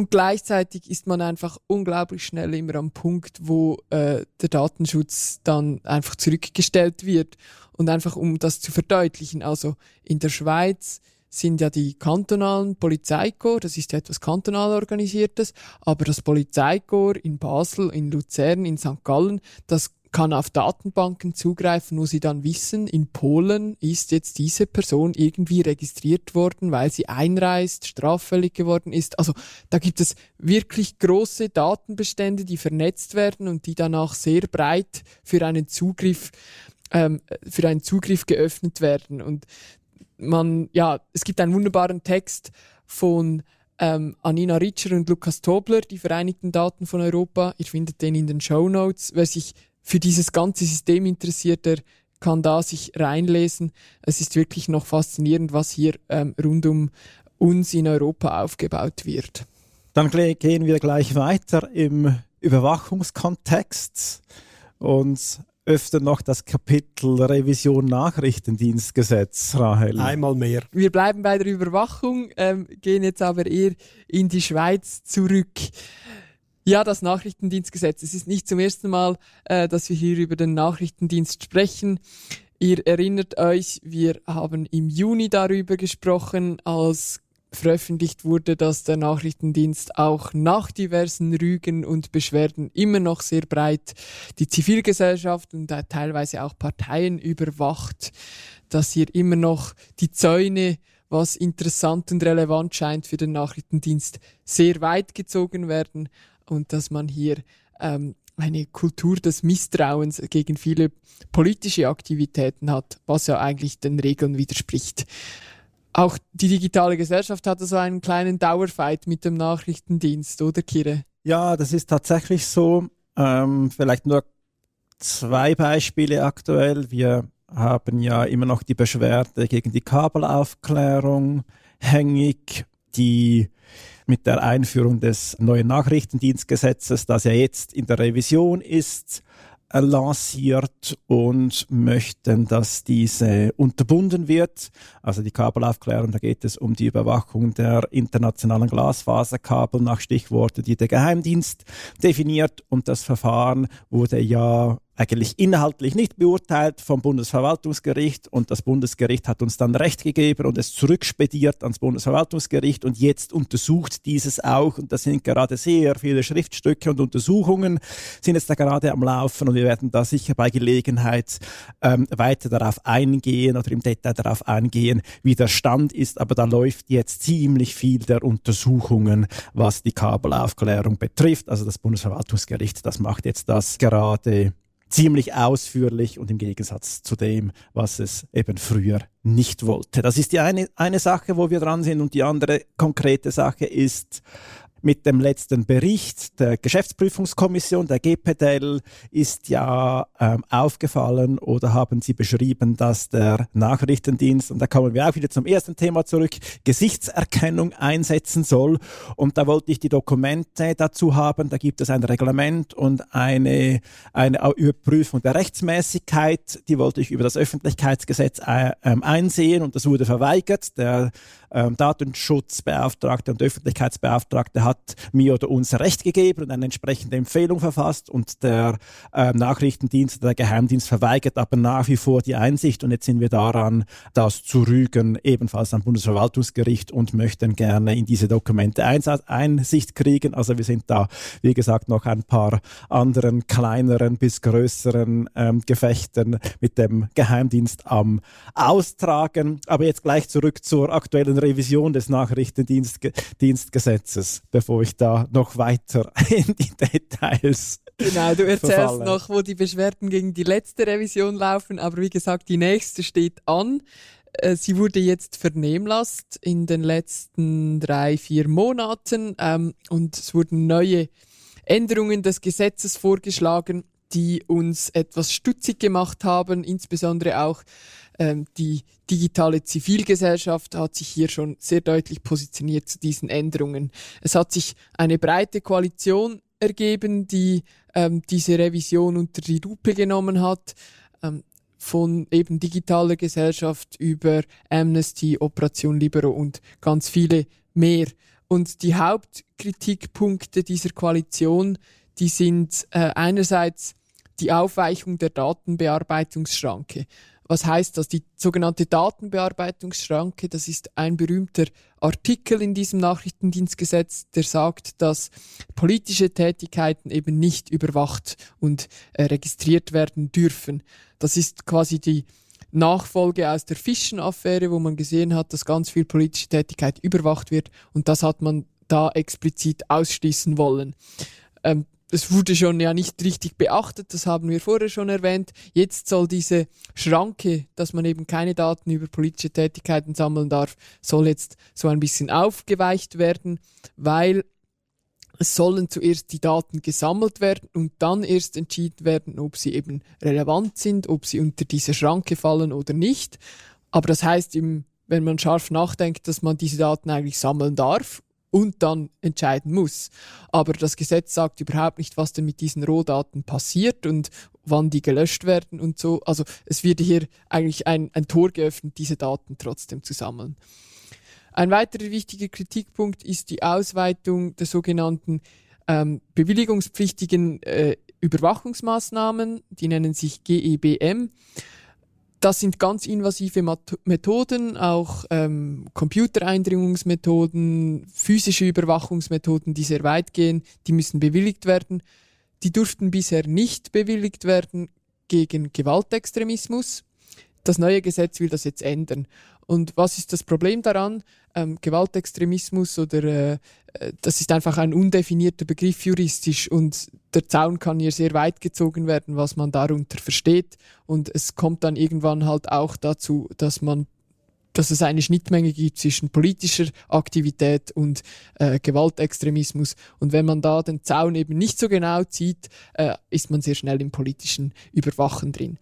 Und gleichzeitig ist man einfach unglaublich schnell immer am Punkt, wo äh, der Datenschutz dann einfach zurückgestellt wird. Und einfach um das zu verdeutlichen, also in der Schweiz sind ja die kantonalen Polizeikorps, das ist ja etwas kantonal organisiertes, aber das Polizeikorps in Basel, in Luzern, in St. Gallen, das kann auf Datenbanken zugreifen, wo sie dann wissen, in Polen ist jetzt diese Person irgendwie registriert worden, weil sie einreist, straffällig geworden ist. Also da gibt es wirklich große Datenbestände, die vernetzt werden und die danach sehr breit für einen Zugriff ähm, für einen Zugriff geöffnet werden. Und man, ja, es gibt einen wunderbaren Text von ähm, Anina Ritscher und Lukas Tobler, die Vereinigten Daten von Europa. Ihr findet den in den Show Notes. Wer sich für dieses ganze System interessiert, der kann da sich reinlesen. Es ist wirklich noch faszinierend, was hier ähm, rund um uns in Europa aufgebaut wird. Dann gehen wir gleich weiter im Überwachungskontext und öfter noch das Kapitel Revision Nachrichtendienstgesetz, Rahel. Einmal mehr. Wir bleiben bei der Überwachung, ähm, gehen jetzt aber eher in die Schweiz zurück. Ja, das Nachrichtendienstgesetz. Es ist nicht zum ersten Mal, äh, dass wir hier über den Nachrichtendienst sprechen. Ihr erinnert euch, wir haben im Juni darüber gesprochen, als veröffentlicht wurde, dass der Nachrichtendienst auch nach diversen Rügen und Beschwerden immer noch sehr breit die Zivilgesellschaft und teilweise auch Parteien überwacht, dass hier immer noch die Zäune, was interessant und relevant scheint für den Nachrichtendienst, sehr weit gezogen werden und dass man hier ähm, eine Kultur des Misstrauens gegen viele politische Aktivitäten hat, was ja eigentlich den Regeln widerspricht. Auch die digitale Gesellschaft hatte so einen kleinen Dauerfight mit dem Nachrichtendienst, oder Kire? Ja, das ist tatsächlich so. Ähm, vielleicht nur zwei Beispiele aktuell. Wir haben ja immer noch die Beschwerde gegen die Kabelaufklärung hängig, die mit der Einführung des neuen Nachrichtendienstgesetzes, das ja jetzt in der Revision ist, lanciert und möchten, dass diese unterbunden wird. Also die Kabelaufklärung, da geht es um die Überwachung der internationalen Glasfaserkabel nach Stichworte, die der Geheimdienst definiert und das Verfahren wurde ja eigentlich inhaltlich nicht beurteilt vom Bundesverwaltungsgericht und das Bundesgericht hat uns dann Recht gegeben und es zurückspediert ans Bundesverwaltungsgericht und jetzt untersucht dieses auch und das sind gerade sehr viele Schriftstücke und Untersuchungen sind jetzt da gerade am Laufen und wir werden da sicher bei Gelegenheit ähm, weiter darauf eingehen oder im Detail darauf eingehen, wie der Stand ist, aber da läuft jetzt ziemlich viel der Untersuchungen, was die Kabelaufklärung betrifft. Also das Bundesverwaltungsgericht, das macht jetzt das gerade ziemlich ausführlich und im Gegensatz zu dem, was es eben früher nicht wollte. Das ist die eine, eine Sache, wo wir dran sind und die andere konkrete Sache ist, mit dem letzten Bericht der Geschäftsprüfungskommission, der GPDL, ist ja ähm, aufgefallen oder haben Sie beschrieben, dass der Nachrichtendienst, und da kommen wir auch wieder zum ersten Thema zurück, Gesichtserkennung einsetzen soll. Und da wollte ich die Dokumente dazu haben. Da gibt es ein Reglement und eine, eine Überprüfung der Rechtsmäßigkeit. Die wollte ich über das Öffentlichkeitsgesetz äh, ähm, einsehen und das wurde verweigert. Der ähm, Datenschutzbeauftragte und Öffentlichkeitsbeauftragte hat mir oder uns Recht gegeben und eine entsprechende Empfehlung verfasst und der äh, Nachrichtendienst, der Geheimdienst verweigert aber nach wie vor die Einsicht und jetzt sind wir daran, das zu rügen, ebenfalls am Bundesverwaltungsgericht und möchten gerne in diese Dokumente Einsicht kriegen. Also wir sind da, wie gesagt, noch ein paar anderen kleineren bis größeren ähm, Gefechten mit dem Geheimdienst am Austragen. Aber jetzt gleich zurück zur aktuellen Revision des Nachrichtendienstgesetzes, bevor ich da noch weiter (laughs) in die Details. Genau, du erzählst verfalle. noch, wo die Beschwerden gegen die letzte Revision laufen, aber wie gesagt, die nächste steht an. Äh, sie wurde jetzt vernehmlasst in den letzten drei, vier Monaten ähm, und es wurden neue Änderungen des Gesetzes vorgeschlagen, die uns etwas stutzig gemacht haben, insbesondere auch ähm, die digitale Zivilgesellschaft hat sich hier schon sehr deutlich positioniert zu diesen Änderungen. Es hat sich eine breite Koalition ergeben, die ähm, diese Revision unter die Lupe genommen hat. Ähm, von eben digitaler Gesellschaft über Amnesty, Operation Libero und ganz viele mehr. Und die Hauptkritikpunkte dieser Koalition, die sind äh, einerseits die Aufweichung der Datenbearbeitungsschranke. Was heißt das? Die sogenannte Datenbearbeitungsschranke, das ist ein berühmter Artikel in diesem Nachrichtendienstgesetz, der sagt, dass politische Tätigkeiten eben nicht überwacht und äh, registriert werden dürfen. Das ist quasi die Nachfolge aus der Fischen-Affäre, wo man gesehen hat, dass ganz viel politische Tätigkeit überwacht wird und das hat man da explizit ausschließen wollen. Ähm, das wurde schon ja nicht richtig beachtet, das haben wir vorher schon erwähnt. Jetzt soll diese Schranke, dass man eben keine Daten über politische Tätigkeiten sammeln darf, soll jetzt so ein bisschen aufgeweicht werden, weil es sollen zuerst die Daten gesammelt werden und dann erst entschieden werden, ob sie eben relevant sind, ob sie unter diese Schranke fallen oder nicht. Aber das heißt, wenn man scharf nachdenkt, dass man diese Daten eigentlich sammeln darf und dann entscheiden muss. Aber das Gesetz sagt überhaupt nicht, was denn mit diesen Rohdaten passiert und wann die gelöscht werden und so. Also es wird hier eigentlich ein, ein Tor geöffnet, diese Daten trotzdem zu sammeln. Ein weiterer wichtiger Kritikpunkt ist die Ausweitung der sogenannten ähm, bewilligungspflichtigen äh, Überwachungsmaßnahmen, die nennen sich GEBM. Das sind ganz invasive Methoden, auch ähm, Computereindringungsmethoden, physische Überwachungsmethoden, die sehr weit gehen, die müssen bewilligt werden. Die durften bisher nicht bewilligt werden gegen Gewaltextremismus. Das neue Gesetz will das jetzt ändern. Und was ist das Problem daran? Ähm, Gewaltextremismus oder äh, äh, das ist einfach ein undefinierter Begriff juristisch und der Zaun kann hier sehr weit gezogen werden, was man darunter versteht. Und es kommt dann irgendwann halt auch dazu, dass man dass es eine Schnittmenge gibt zwischen politischer Aktivität und äh, Gewaltextremismus. Und wenn man da den Zaun eben nicht so genau zieht, äh, ist man sehr schnell im politischen Überwachen drin.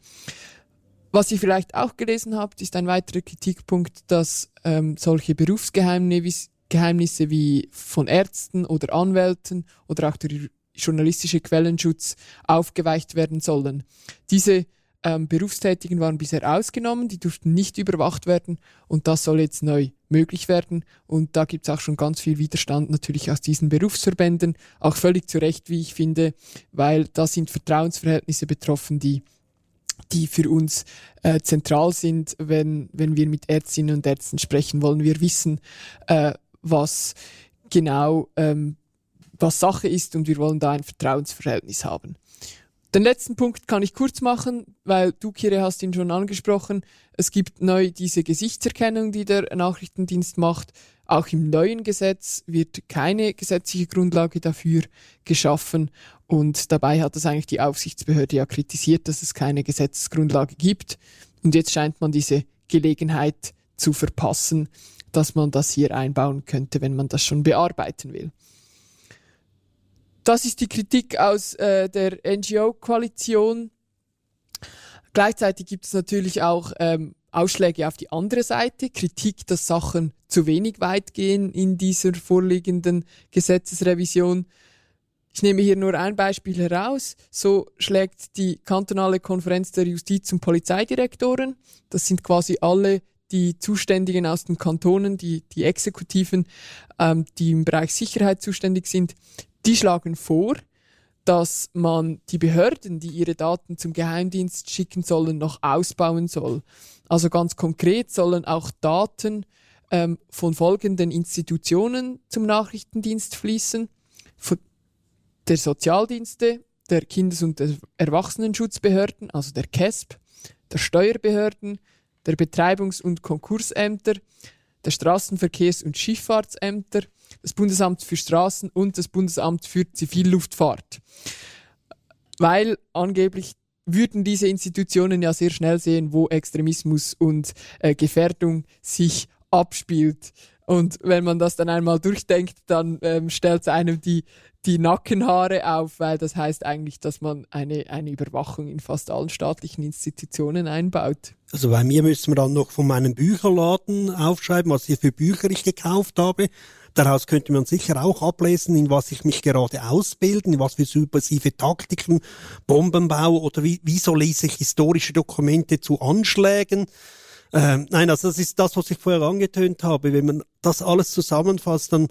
Was ihr vielleicht auch gelesen habt, ist ein weiterer Kritikpunkt, dass ähm, solche Berufsgeheimnisse wie von Ärzten oder Anwälten oder auch der journalistische Quellenschutz aufgeweicht werden sollen. Diese ähm, Berufstätigen waren bisher ausgenommen, die durften nicht überwacht werden und das soll jetzt neu möglich werden. Und da gibt es auch schon ganz viel Widerstand natürlich aus diesen Berufsverbänden, auch völlig zu Recht, wie ich finde, weil da sind Vertrauensverhältnisse betroffen, die die für uns äh, zentral sind, wenn, wenn wir mit Ärztinnen und Ärzten sprechen wollen. Wir wissen, äh, was genau ähm, was Sache ist und wir wollen da ein Vertrauensverhältnis haben. Den letzten Punkt kann ich kurz machen, weil du, Kire, hast ihn schon angesprochen. Es gibt neu diese Gesichtserkennung, die der Nachrichtendienst macht. Auch im neuen Gesetz wird keine gesetzliche Grundlage dafür geschaffen. Und dabei hat es eigentlich die Aufsichtsbehörde ja kritisiert, dass es keine Gesetzesgrundlage gibt. Und jetzt scheint man diese Gelegenheit zu verpassen, dass man das hier einbauen könnte, wenn man das schon bearbeiten will. Das ist die Kritik aus äh, der NGO-Koalition. Gleichzeitig gibt es natürlich auch ähm, Ausschläge auf die andere Seite, Kritik, dass Sachen zu wenig weit gehen in dieser vorliegenden Gesetzesrevision. Ich nehme hier nur ein Beispiel heraus. So schlägt die kantonale Konferenz der Justiz- und Polizeidirektoren, das sind quasi alle die Zuständigen aus den Kantonen, die, die Exekutiven, ähm, die im Bereich Sicherheit zuständig sind, die schlagen vor, dass man die Behörden, die ihre Daten zum Geheimdienst schicken sollen, noch ausbauen soll. Also ganz konkret sollen auch Daten ähm, von folgenden Institutionen zum Nachrichtendienst fließen der Sozialdienste, der Kindes- und der Erwachsenenschutzbehörden, also der KESP, der Steuerbehörden, der Betreibungs- und Konkursämter, der Straßenverkehrs- und Schifffahrtsämter, das Bundesamt für Straßen und das Bundesamt für Zivilluftfahrt. Weil angeblich würden diese Institutionen ja sehr schnell sehen, wo Extremismus und äh, Gefährdung sich abspielt. Und wenn man das dann einmal durchdenkt, dann ähm, stellt es einem die die Nackenhaare auf, weil das heißt eigentlich, dass man eine, eine Überwachung in fast allen staatlichen Institutionen einbaut. Also bei mir müssen wir dann noch von meinem Bücherladen aufschreiben, was ich für Bücher ich gekauft habe. Daraus könnte man sicher auch ablesen, in was ich mich gerade ausbilde, in was für subversive Taktiken, Bombenbau oder wie, wieso lese ich historische Dokumente zu Anschlägen. Ähm, nein, also das ist das, was ich vorher angetönt habe. Wenn man das alles zusammenfasst, dann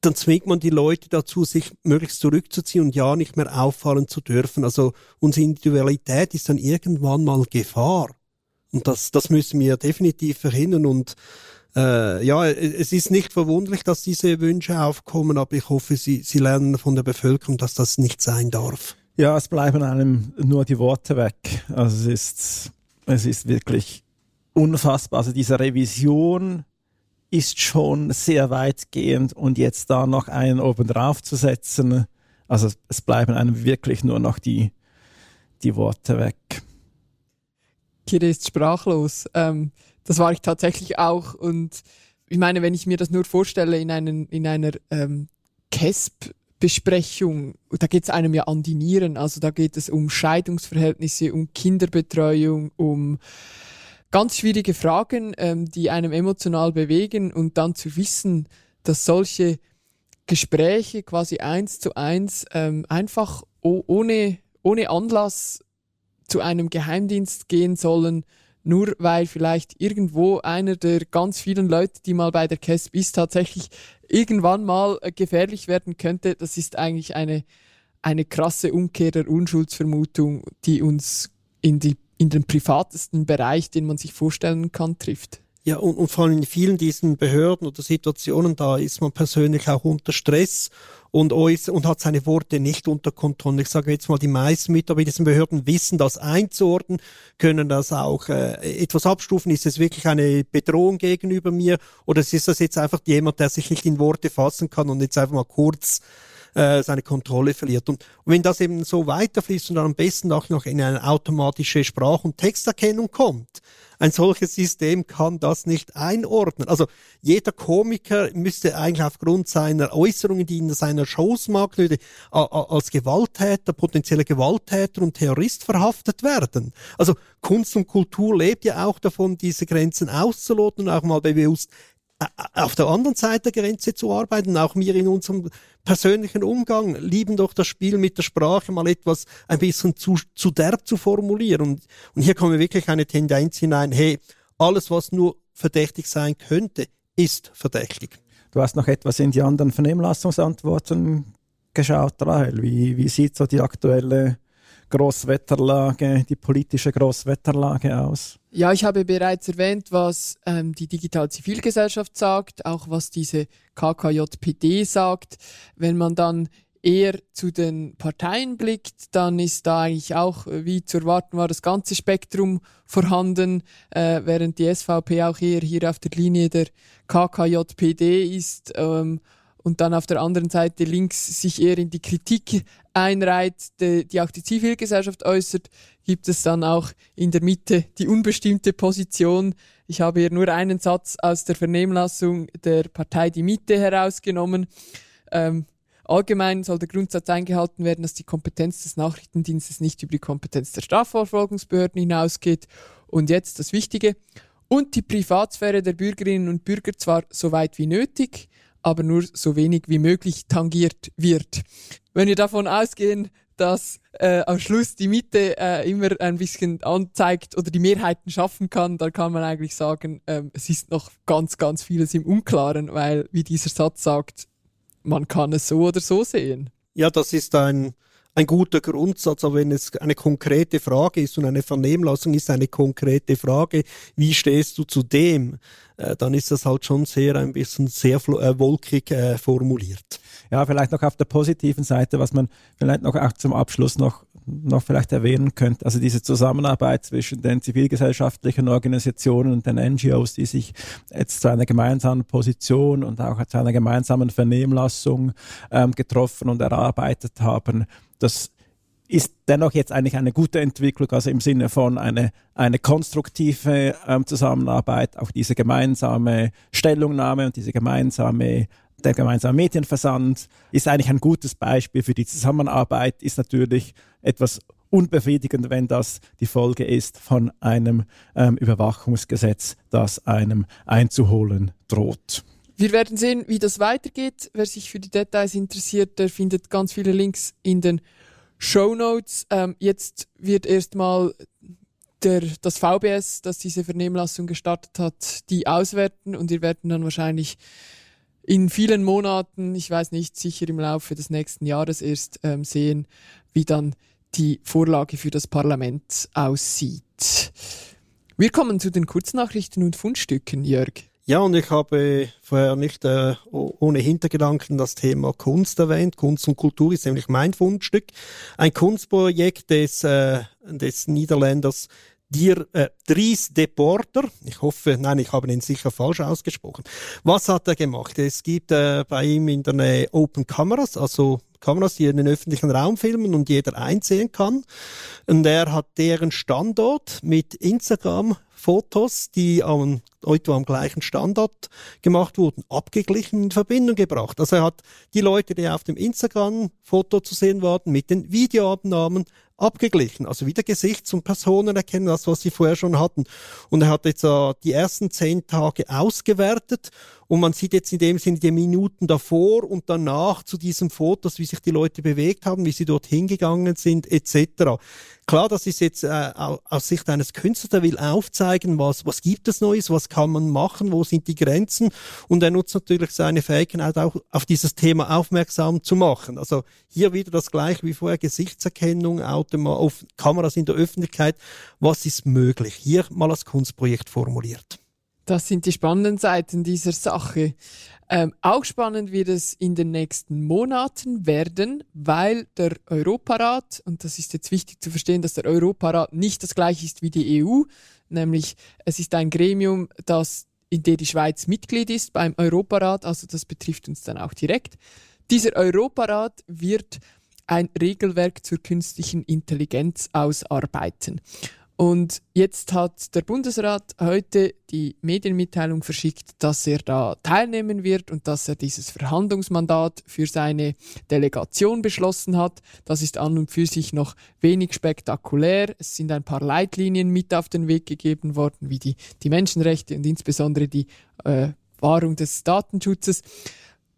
dann zwingt man die Leute dazu, sich möglichst zurückzuziehen und ja nicht mehr auffallen zu dürfen. Also unsere Individualität ist dann irgendwann mal Gefahr. Und das, das müssen wir definitiv verhindern. Und äh, ja, es ist nicht verwunderlich, dass diese Wünsche aufkommen, aber ich hoffe, Sie, Sie lernen von der Bevölkerung, dass das nicht sein darf. Ja, es bleiben einem nur die Worte weg. Also es ist, es ist wirklich unfassbar. Also diese Revision ist schon sehr weitgehend und jetzt da noch einen oben drauf zu setzen, Also es bleiben einem wirklich nur noch die, die Worte weg. Kire ist sprachlos. Ähm, das war ich tatsächlich auch. Und ich meine, wenn ich mir das nur vorstelle in, einen, in einer ähm, CASP-Besprechung, da geht es einem ja an die Nieren. Also da geht es um Scheidungsverhältnisse, um Kinderbetreuung, um ganz schwierige Fragen, ähm, die einem emotional bewegen und dann zu wissen, dass solche Gespräche quasi eins zu eins ähm, einfach ohne, ohne Anlass zu einem Geheimdienst gehen sollen, nur weil vielleicht irgendwo einer der ganz vielen Leute, die mal bei der CASP ist, tatsächlich irgendwann mal äh, gefährlich werden könnte. Das ist eigentlich eine, eine krasse Umkehr der Unschuldsvermutung, die uns in, die, in den privatesten Bereich, den man sich vorstellen kann, trifft. Ja, und, und vor allem in vielen diesen Behörden oder Situationen, da ist man persönlich auch unter Stress und, und hat seine Worte nicht unter Kontrolle. Ich sage jetzt mal, die meisten Mitarbeiter diesen Behörden wissen das einzuordnen, können das auch äh, etwas abstufen. Ist es wirklich eine Bedrohung gegenüber mir oder ist das jetzt einfach jemand, der sich nicht in Worte fassen kann und jetzt einfach mal kurz äh, seine Kontrolle verliert. Und, und wenn das eben so weiterfließt und dann am besten auch noch in eine automatische Sprach- und Texterkennung kommt, ein solches System kann das nicht einordnen. Also jeder Komiker müsste eigentlich aufgrund seiner Äußerungen, die in seiner Shows macht, als Gewalttäter, potenzieller Gewalttäter und Terrorist verhaftet werden. Also Kunst und Kultur lebt ja auch davon, diese Grenzen auszuloten und auch mal bewusst auf der anderen Seite der Grenze zu arbeiten. Auch wir in unserem persönlichen Umgang lieben doch das Spiel mit der Sprache mal etwas ein bisschen zu, zu derb zu formulieren. Und, und hier kommen wirklich eine Tendenz hinein, hey, alles, was nur verdächtig sein könnte, ist verdächtig. Du hast noch etwas in die anderen Vernehmlassungsantworten geschaut, Rahel. Wie, wie sieht so die aktuelle Großwetterlage, die politische Großwetterlage aus? Ja, ich habe bereits erwähnt, was ähm, die Digital Zivilgesellschaft sagt, auch was diese KKJPD sagt. Wenn man dann eher zu den Parteien blickt, dann ist da eigentlich auch, äh, wie zu erwarten war, das ganze Spektrum vorhanden, äh, während die SVP auch eher hier auf der Linie der KKJPD ist. Ähm, und dann auf der anderen Seite links sich eher in die Kritik einreiht, die, die auch die Zivilgesellschaft äußert, gibt es dann auch in der Mitte die unbestimmte Position. Ich habe hier nur einen Satz aus der Vernehmlassung der Partei Die Mitte herausgenommen. Ähm, allgemein soll der Grundsatz eingehalten werden, dass die Kompetenz des Nachrichtendienstes nicht über die Kompetenz der Strafverfolgungsbehörden hinausgeht. Und jetzt das Wichtige. Und die Privatsphäre der Bürgerinnen und Bürger zwar so weit wie nötig, aber nur so wenig wie möglich tangiert wird. Wenn wir davon ausgehen, dass äh, am Schluss die Mitte äh, immer ein bisschen anzeigt oder die Mehrheiten schaffen kann, dann kann man eigentlich sagen, ähm, es ist noch ganz, ganz vieles im Unklaren, weil, wie dieser Satz sagt, man kann es so oder so sehen. Ja, das ist ein, ein guter Grundsatz, aber wenn es eine konkrete Frage ist und eine Vernehmlassung ist eine konkrete Frage, wie stehst du zu dem, äh, dann ist das halt schon sehr ein bisschen sehr äh, wolkig äh, formuliert. Ja, vielleicht noch auf der positiven Seite, was man vielleicht noch auch zum Abschluss noch noch vielleicht erwähnen könnte, also diese Zusammenarbeit zwischen den zivilgesellschaftlichen Organisationen und den NGOs, die sich jetzt zu einer gemeinsamen Position und auch zu einer gemeinsamen Vernehmlassung ähm, getroffen und erarbeitet haben, das ist dennoch jetzt eigentlich eine gute Entwicklung, also im Sinne von eine, eine konstruktive ähm, Zusammenarbeit, auch diese gemeinsame Stellungnahme und diese gemeinsame der gemeinsame Medienversand ist eigentlich ein gutes Beispiel für die Zusammenarbeit, ist natürlich etwas unbefriedigend, wenn das die Folge ist von einem ähm, Überwachungsgesetz, das einem einzuholen droht. Wir werden sehen, wie das weitergeht. Wer sich für die Details interessiert, der findet ganz viele Links in den Show Notes. Ähm, jetzt wird erstmal der, das VBS, das diese Vernehmlassung gestartet hat, die auswerten und wir werden dann wahrscheinlich in vielen Monaten, ich weiß nicht, sicher im Laufe des nächsten Jahres erst ähm, sehen, wie dann die Vorlage für das Parlament aussieht. Wir kommen zu den Kurznachrichten und Fundstücken, Jörg. Ja, und ich habe vorher nicht äh, ohne Hintergedanken das Thema Kunst erwähnt. Kunst und Kultur ist nämlich mein Fundstück. Ein Kunstprojekt des, äh, des Niederländers Dir, äh, Dries de Porter, ich hoffe, nein, ich habe ihn sicher falsch ausgesprochen. Was hat er gemacht? Es gibt äh, bei ihm in der Nähe Open Cameras, also Kameras, die in den öffentlichen Raum filmen und jeder einsehen kann. Und er hat deren Standort mit Instagram Fotos, die am, etwa am gleichen Standort gemacht wurden, abgeglichen in Verbindung gebracht. Also er hat die Leute, die auf dem Instagram-Foto zu sehen waren, mit den Videoabnahmen abgeglichen. Also wieder Gesichts- und Personen erkennen, das, was sie vorher schon hatten. Und er hat jetzt äh, die ersten zehn Tage ausgewertet und man sieht jetzt in dem Sinne die Minuten davor und danach zu diesem Fotos, wie sich die Leute bewegt haben, wie sie dort hingegangen sind, etc. Klar, das ist jetzt äh, aus Sicht eines Künstlers, der will aufzeigen, was, was gibt es Neues, was kann man machen, wo sind die Grenzen und er nutzt natürlich seine Fähigkeit auch auf dieses Thema aufmerksam zu machen. Also hier wieder das gleiche wie vorher, Gesichtserkennung, Automa auf Kameras in der Öffentlichkeit, was ist möglich? Hier mal als Kunstprojekt formuliert. Das sind die spannenden Seiten dieser Sache. Ähm, auch spannend wird es in den nächsten Monaten werden, weil der Europarat, und das ist jetzt wichtig zu verstehen, dass der Europarat nicht das gleiche ist wie die EU, nämlich es ist ein Gremium, das in der die Schweiz Mitglied ist beim Europarat, also das betrifft uns dann auch direkt. Dieser Europarat wird ein Regelwerk zur künstlichen Intelligenz ausarbeiten. Und jetzt hat der Bundesrat heute die Medienmitteilung verschickt, dass er da teilnehmen wird und dass er dieses Verhandlungsmandat für seine Delegation beschlossen hat. Das ist an und für sich noch wenig spektakulär. Es sind ein paar Leitlinien mit auf den Weg gegeben worden, wie die, die Menschenrechte und insbesondere die äh, Wahrung des Datenschutzes.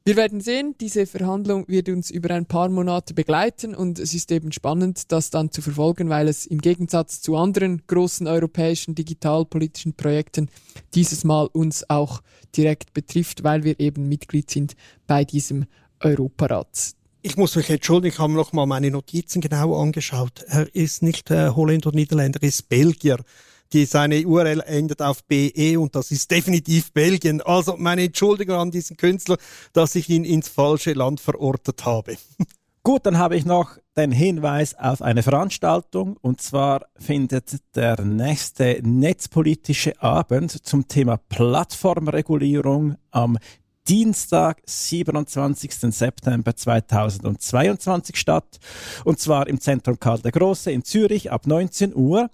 Wir werden sehen, diese Verhandlung wird uns über ein paar Monate begleiten und es ist eben spannend, das dann zu verfolgen, weil es im Gegensatz zu anderen großen europäischen digitalpolitischen Projekten dieses Mal uns auch direkt betrifft, weil wir eben Mitglied sind bei diesem Europarat. Ich muss mich entschuldigen, ich habe noch mal meine Notizen genau angeschaut. Er ist nicht äh, Holländer, Niederländer, er ist Belgier die seine URL endet auf BE und das ist definitiv Belgien. Also meine Entschuldigung an diesen Künstler, dass ich ihn ins falsche Land verortet habe. (laughs) Gut, dann habe ich noch den Hinweis auf eine Veranstaltung und zwar findet der nächste netzpolitische Abend zum Thema Plattformregulierung am Dienstag, 27. September 2022 statt. Und zwar im Zentrum Karl der Große in Zürich ab 19 Uhr.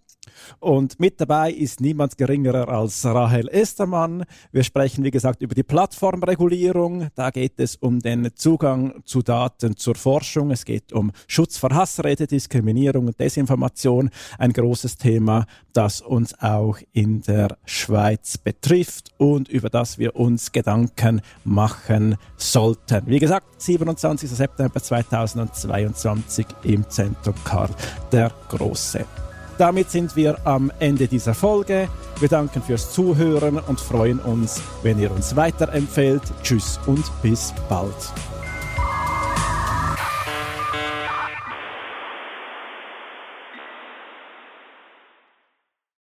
Und mit dabei ist niemand geringerer als Rahel Estermann. Wir sprechen, wie gesagt, über die Plattformregulierung. Da geht es um den Zugang zu Daten zur Forschung. Es geht um Schutz vor Hassrede, Diskriminierung und Desinformation. Ein großes Thema, das uns auch in der Schweiz betrifft und über das wir uns Gedanken machen sollten. Wie gesagt, 27. September 2022 im Zentrum Karl der Große. Damit sind wir am Ende dieser Folge. Wir danken fürs Zuhören und freuen uns, wenn ihr uns weiterempfehlt. Tschüss und bis bald.